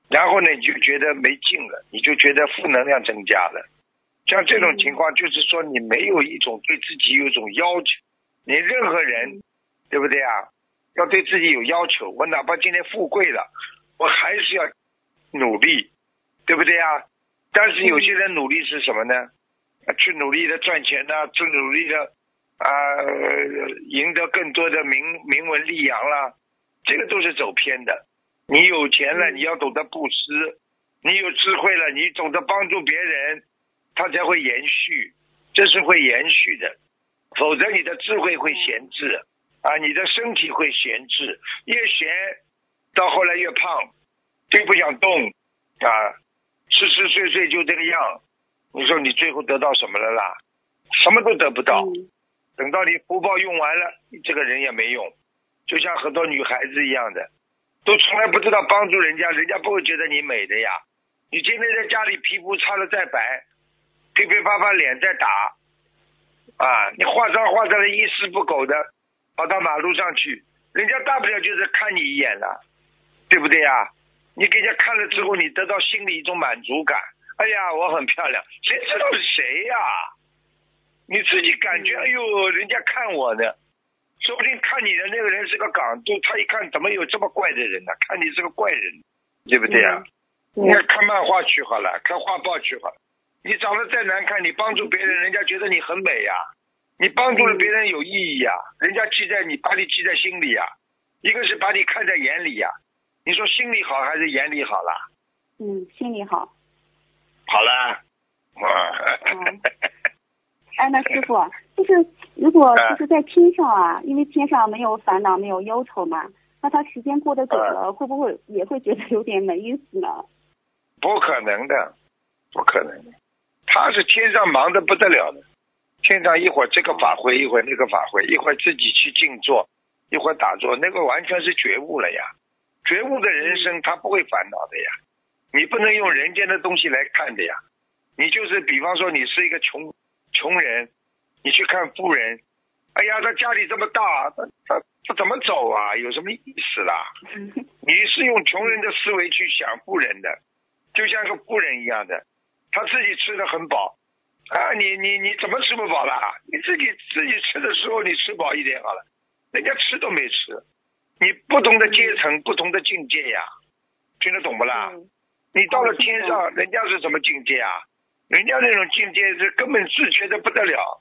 然后呢你就觉得没劲了，你就觉得负能量增加了。像这种情况，就是说你没有一种对自己有一种要求，你任何人，对不对啊？要对自己有要求。我哪怕今天富贵了，我还是要努力，对不对啊？但是有些人努力是什么呢？啊去努力的赚钱呐、去努力的啊、赢得更多的名名闻利养啦，这个都是走偏的。你有钱了，你要懂得布施；你有智慧了，你懂得帮助别人，它才会延续，这是会延续的。否则你的智慧会闲置啊，你的身体会闲置，越闲到后来越胖，就不想动啊，吃吃睡睡就这个样。你说你最后得到什么了啦？什么都得不到。嗯等到你福报用完了，你这个人也没用。就像很多女孩子一样的，都从来不知道帮助人家，人家不会觉得你美的呀。你今天在家里皮肤擦的再白，噼噼啪啪脸在打，啊，你化妆化成了一丝不苟的，跑到马路上去，人家大不了就是看你一眼了，对不对呀？你给人家看了之后，你得到心里一种满足感。哎呀，我很漂亮，谁知道是谁呀？你自己感觉，哎呦，人家看我呢，说不定看你的那个人是个港督，他一看怎么有这么怪的人呢？看你是个怪人，对不对呀？对你看看漫画去好了，看画报去好了。你长得再难看，你帮助别人，人家觉得你很美呀。你帮助了别人有意义呀，人家记在你，把你记在心里呀。一个是把你看在眼里呀。你说心里好还是眼里好啦？嗯，心里好。好了，嗯 哎，那师傅，就是如果就是在天上啊，因为天上没有烦恼，没有忧愁嘛，那他时间过得久了，会不会也会觉得有点没意思呢？不可能的，不可能的。他是天上忙得不得了的，天上一会儿这个法会，一会儿那个法会，一会儿自己去静坐，一会儿打坐，那个完全是觉悟了呀。觉悟的人生他不会烦恼的呀。你不能用人间的东西来看的呀。你就是比方说你是一个穷穷人，你去看富人，哎呀，他家里这么大，他他他怎么走啊？有什么意思啦？你是用穷人的思维去想富人的，就像个富人一样的。他自己吃的很饱啊，你你你怎么吃不饱啦？你自己自己吃的时候你吃饱一点好了，人家吃都没吃。你不同的阶层，不同的境界呀，听得懂不啦？你到了天上，人家是什么境界啊？人家那种境界是根本自觉的不得了，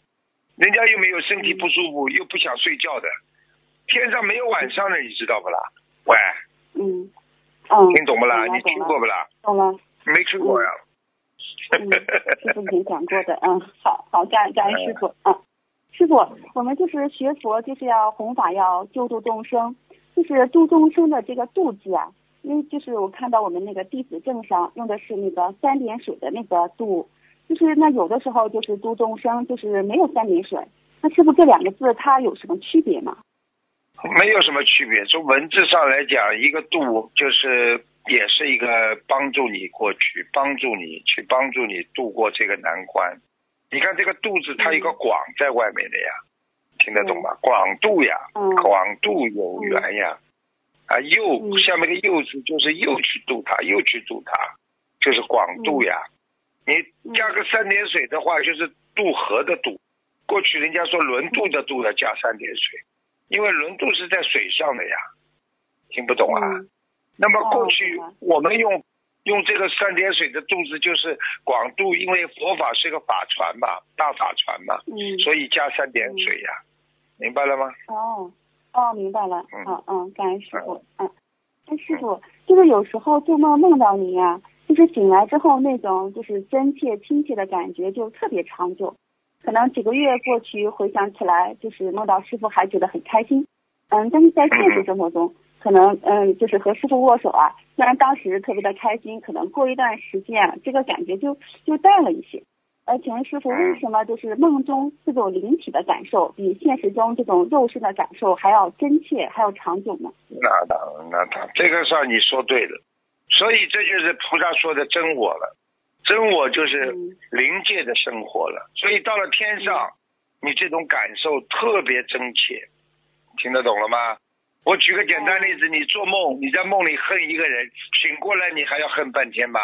人家又没有身体不舒服，又不想睡觉的，天上没有晚上的，你知道不啦？喂，嗯，嗯，听懂不啦？你听过不啦？懂了。没听过呀？嗯，师傅以前讲过的，嗯，好好感感恩师傅，嗯，师傅，我们就是学佛就是要弘法，要救度众生，就是度众生的这个度字啊，因为就是我看到我们那个弟子证上用的是那个三点水的那个度，就是那有的时候就是度众生就是没有三点水，那师傅这两个字它有什么区别吗？没有什么区别。从文字上来讲，一个度就是也是一个帮助你过去，帮助你去帮助你度过这个难关。你看这个渡字，它有个广在外面的呀，听得懂吗？广度呀，嗯广度有缘呀。啊，又嗯下面的又字就是又去度它，又去度它，就是广度呀。你加个三点水的话，就是渡河的渡。过去人家说轮渡的渡要加三点水，因为轮渡是在水上的呀。听不懂啊？嗯那么过去哦我们用用这个三点水的肚子，就是广度，因为佛法是个法船嘛，大法船嘛，嗯，所以加三点水呀、明白了吗？哦，哦，明白了，嗯。好，嗯，感恩师傅，嗯，哎师傅就是有时候做梦梦到您啊，就是醒来之后那种就是真切亲切的感觉就特别长久，可能几个月过去回想起来，就是梦到师傅还觉得很开心，嗯，但是在现实生活中，可能嗯就是和师傅握手啊，虽然当时特别的开心，可能过一段时间啊，这个感觉就就淡了一些。呃，请问师傅，为什么就是梦中这种灵体的感受，比现实中这种肉身的感受还要真切，还要长久呢？那当然，那当然，这个事儿你说对了，所以这就是菩萨说的真我了，真我就是嗯灵界的生活了。所以到了天上，你这种感受特别真切，听得懂了吗？我举个简单例子，你做梦，你在梦里恨一个人，醒过来你还要恨半天吧，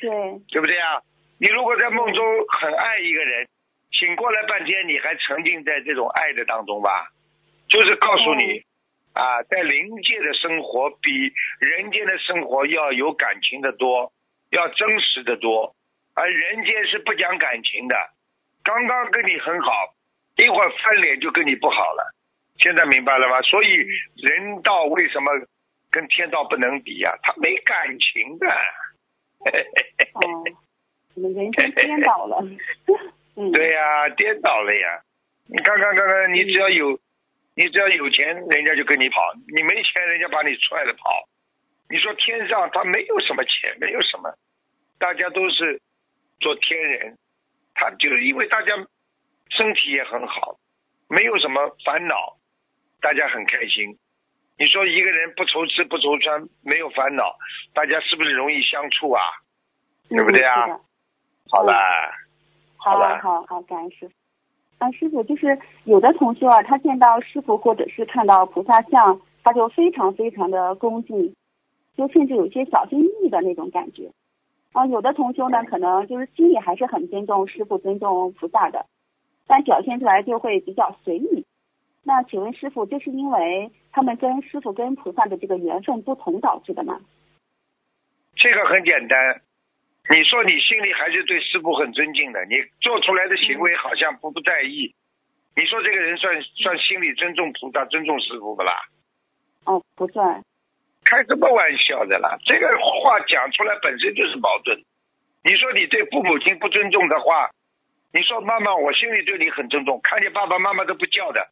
对，对不对啊？你如果在梦中很爱一个人，醒过来半天你还沉浸在这种爱的当中吧，就是告诉你。啊，在灵界的生活比人间的生活要有感情的多，要真实的多，而人间是不讲感情的，刚刚跟你很好，一会儿翻脸就跟你不好了，现在明白了吗？所以人道为什么跟天道不能比呀、他没感情的。哦，我们人生颠倒了。嗯，对呀、颠倒了呀！你看看看看，你只要有，你只要有钱，人家就跟你跑；你没钱，人家把你踹了跑。你说天上他没有什么钱，没有什么，大家都是做天人，他就是因为大家身体也很好，没有什么烦恼，大家很开心。你说一个人不愁吃不愁穿，没有烦恼，大家是不是容易相处啊？嗯对不对啊是好了，好了好好，感谢师傅。啊，师傅，就是有的同修啊，他见到师傅或者是看到菩萨像，他就非常非常的恭敬，就甚至有些小心翼翼的那种感觉。啊，有的同修呢，可能就是心里还是很尊重师傅、尊重菩萨的，但表现出来就会比较随意。那请问师傅，这是因为他们跟师傅跟菩萨的这个缘分不同导致的吗？这个很简单，你说你心里还是对师傅很尊敬的，你做出来的行为好像不不在意，你说这个人算算心里尊重菩萨、尊重师傅不啦？哦，不算。开什么玩笑的啦？这个话讲出来本身就是矛盾。你说你对父母亲不尊重的话，你说妈妈，我心里对你很尊重，看见爸爸妈妈都不叫的，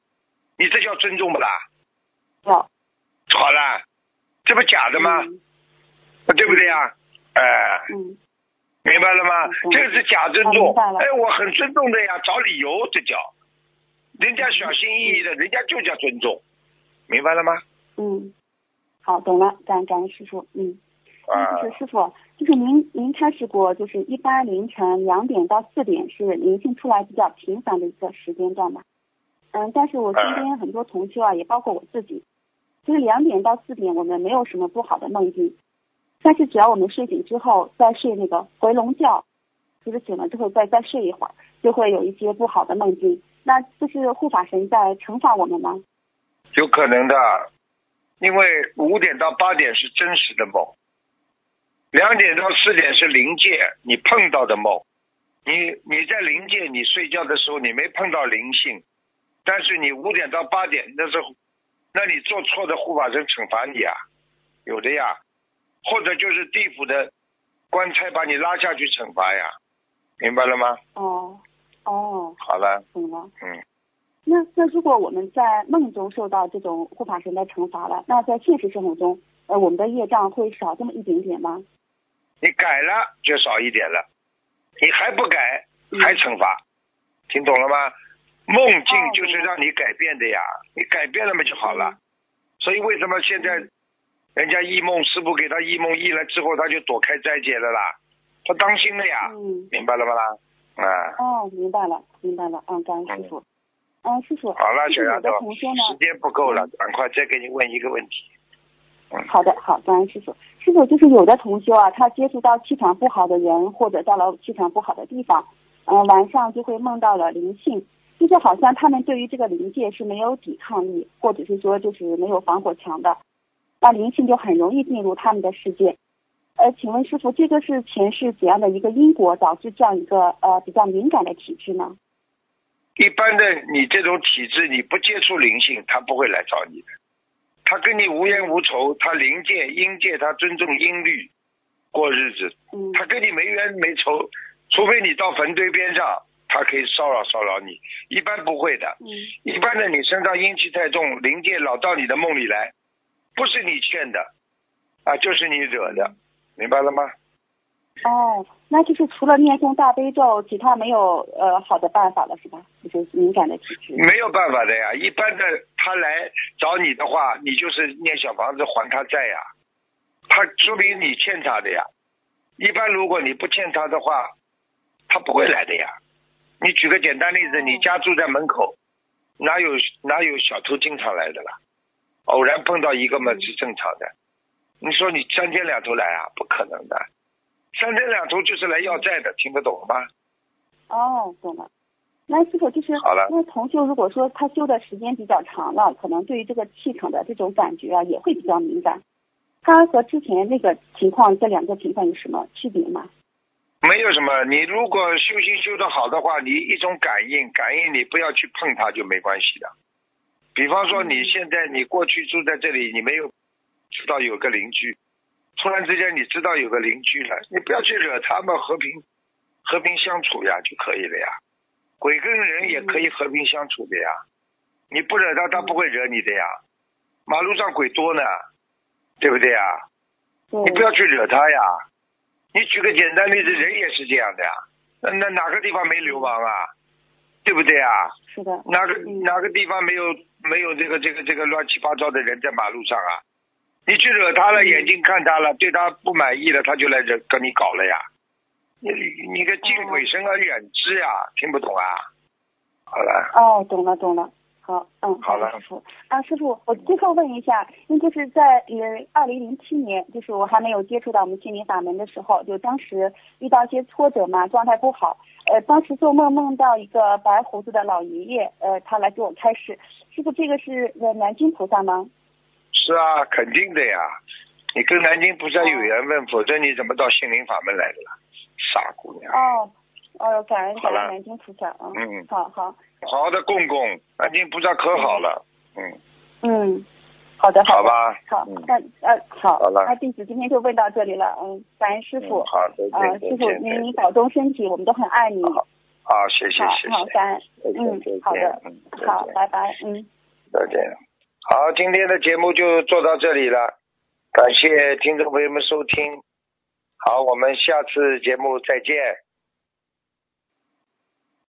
你这叫尊重不啦？要。好啦，这不假的吗？嗯对不对呀？哎、嗯明白了吗？嗯这个是假尊啊重。哎，我很尊重的呀，找理由这叫，人家小心翼翼的，人家就叫尊重，明白了吗？嗯，好，懂了，感感恩师傅，嗯。就是师傅，就是您您开始过，就是一般凌晨两点到四点是灵性出来比较频繁的一个时间段吧。嗯，但是我身边很多同修啊，也包括我自己，就是两点到四点我们没有什么不好的梦境，但是只要我们睡醒之后再睡那个回笼觉，就是醒了之后再再睡一会儿，就会有一些不好的梦境。那这是护法神在惩罚我们吗？有可能的，因为五点到八点是真实的梦，两点到四点是灵界你碰到的梦。你你在灵界，你睡觉的时候你没碰到灵性，但是你五点到八点那是，那你做错的护法神惩罚你啊，有的呀，或者就是地府的官差把你拉下去惩罚呀，明白了吗？哦，哦，好了，懂了。嗯，那那如果我们在梦中受到这种护法神的惩罚了，那在现实生活中，呃，我们的业障会少这么一点点吗？你改了就少一点了，你还不改还惩罚，听懂了吗？梦境就是让你改变的呀，你改变了嘛就好了。所以为什么现在人家异梦师傅给他异梦异了之后，他就躲开斋戒了啦？他当心了呀，嗯，明白了吗啦？啊，哦，明白了，明白了，嗯，感恩师傅。嗯，师傅，好了，小丫头时间不够了，赶快再给你问一个问题。好的，好，感恩师傅。师傅就是有的同修啊，他接触到气场不好的人，或者到了气场不好的地方，嗯、晚上就会梦到了灵性，就是好像他们对于这个灵界是没有抵抗力，或者是说就是没有防火墙的，那灵性就很容易进入他们的世界。呃，请问师傅，这个是前世怎样的一个因果导致这样一个呃比较敏感的体质呢？一般的你这种体质，你不接触灵性，他不会来找你的。他跟你无冤无仇，他灵界、阴界，他尊重阴律过日子，嗯他跟你没冤没仇，除非你到坟堆边上，他可以骚扰骚扰你，一般不会的。嗯一般的你身上阴气太重，灵界老到你的梦里来，不是你欠的，啊，就是你惹的，明白了吗？哦，那就是除了念诵大悲咒，其他没有呃好的办法了，是吧？就是敏感的体质。没有办法的呀，一般的他来找你的话，你就是念小房子还他债呀，他说明你欠他的呀。一般如果你不欠他的话，他不会来的呀。你举个简单例子，你家住在门口，哪有哪有小偷经常来的啦？偶然碰到一个嘛是正常的。你说你三天两头来啊，不可能的。三天两头就是来要债的，听得懂吗？哦，懂了。那师傅就是，好了那同修如果说他修的时间比较长了，可能对于这个气场的这种感觉啊，也会比较敏感。他和之前那个情况，这两个情况有什么区别吗？没有什么，你如果修心修得好的话，你一种感应，感应你不要去碰它就没关系的。比方说你现在你过去住在这里，你没有知道有个邻居，突然之间你知道有个邻居了，你不要去惹他们，和平和平相处呀就可以了呀。鬼跟人也可以和平相处的呀，你不惹他，他不会惹你的呀。马路上鬼多呢，对不对呀？你不要去惹他呀。你举个简单例子，人也是这样的呀。那那哪个地方没流氓啊？对不对啊？是的，哪个嗯哪个地方没有没有这个这个这个乱七八糟的人在马路上啊？你去惹他了，眼睛看他了，对他不满意了，他就来惹跟你搞了呀。你你个敬鬼神而远之呀，听不懂啊？好了，哦，懂了懂了。好，嗯，好的师傅啊，师傅，我最后问一下，因为就是在呃二零零七年，就是我还没有接触到我们心灵法门的时候，就当时遇到一些挫折嘛，状态不好，呃，当时做梦梦到一个白胡子的老爷爷，呃，他来给我开示，师傅这个是呃南京菩萨吗？是啊，肯定的呀。你跟南京菩萨有缘分，否则你怎么到心灵法门来的啦？傻姑娘。哦，哦，感恩感恩南京菩萨，嗯，嗯，好好，好好的供供，那您菩萨可好了。嗯，嗯，好的的，好吧。好嗯，那呃好，好了那弟子今天就问到这里了，嗯，感恩师傅嗯，好，再呃，见，师傅您您保重身体，我们都很爱你。好好，谢谢，好谢谢。好，感恩，嗯，好的嗯，好，拜拜，嗯。再见。好，今天的节目就做到这里了，感谢听众朋友们收听。好，我们下次节目再见。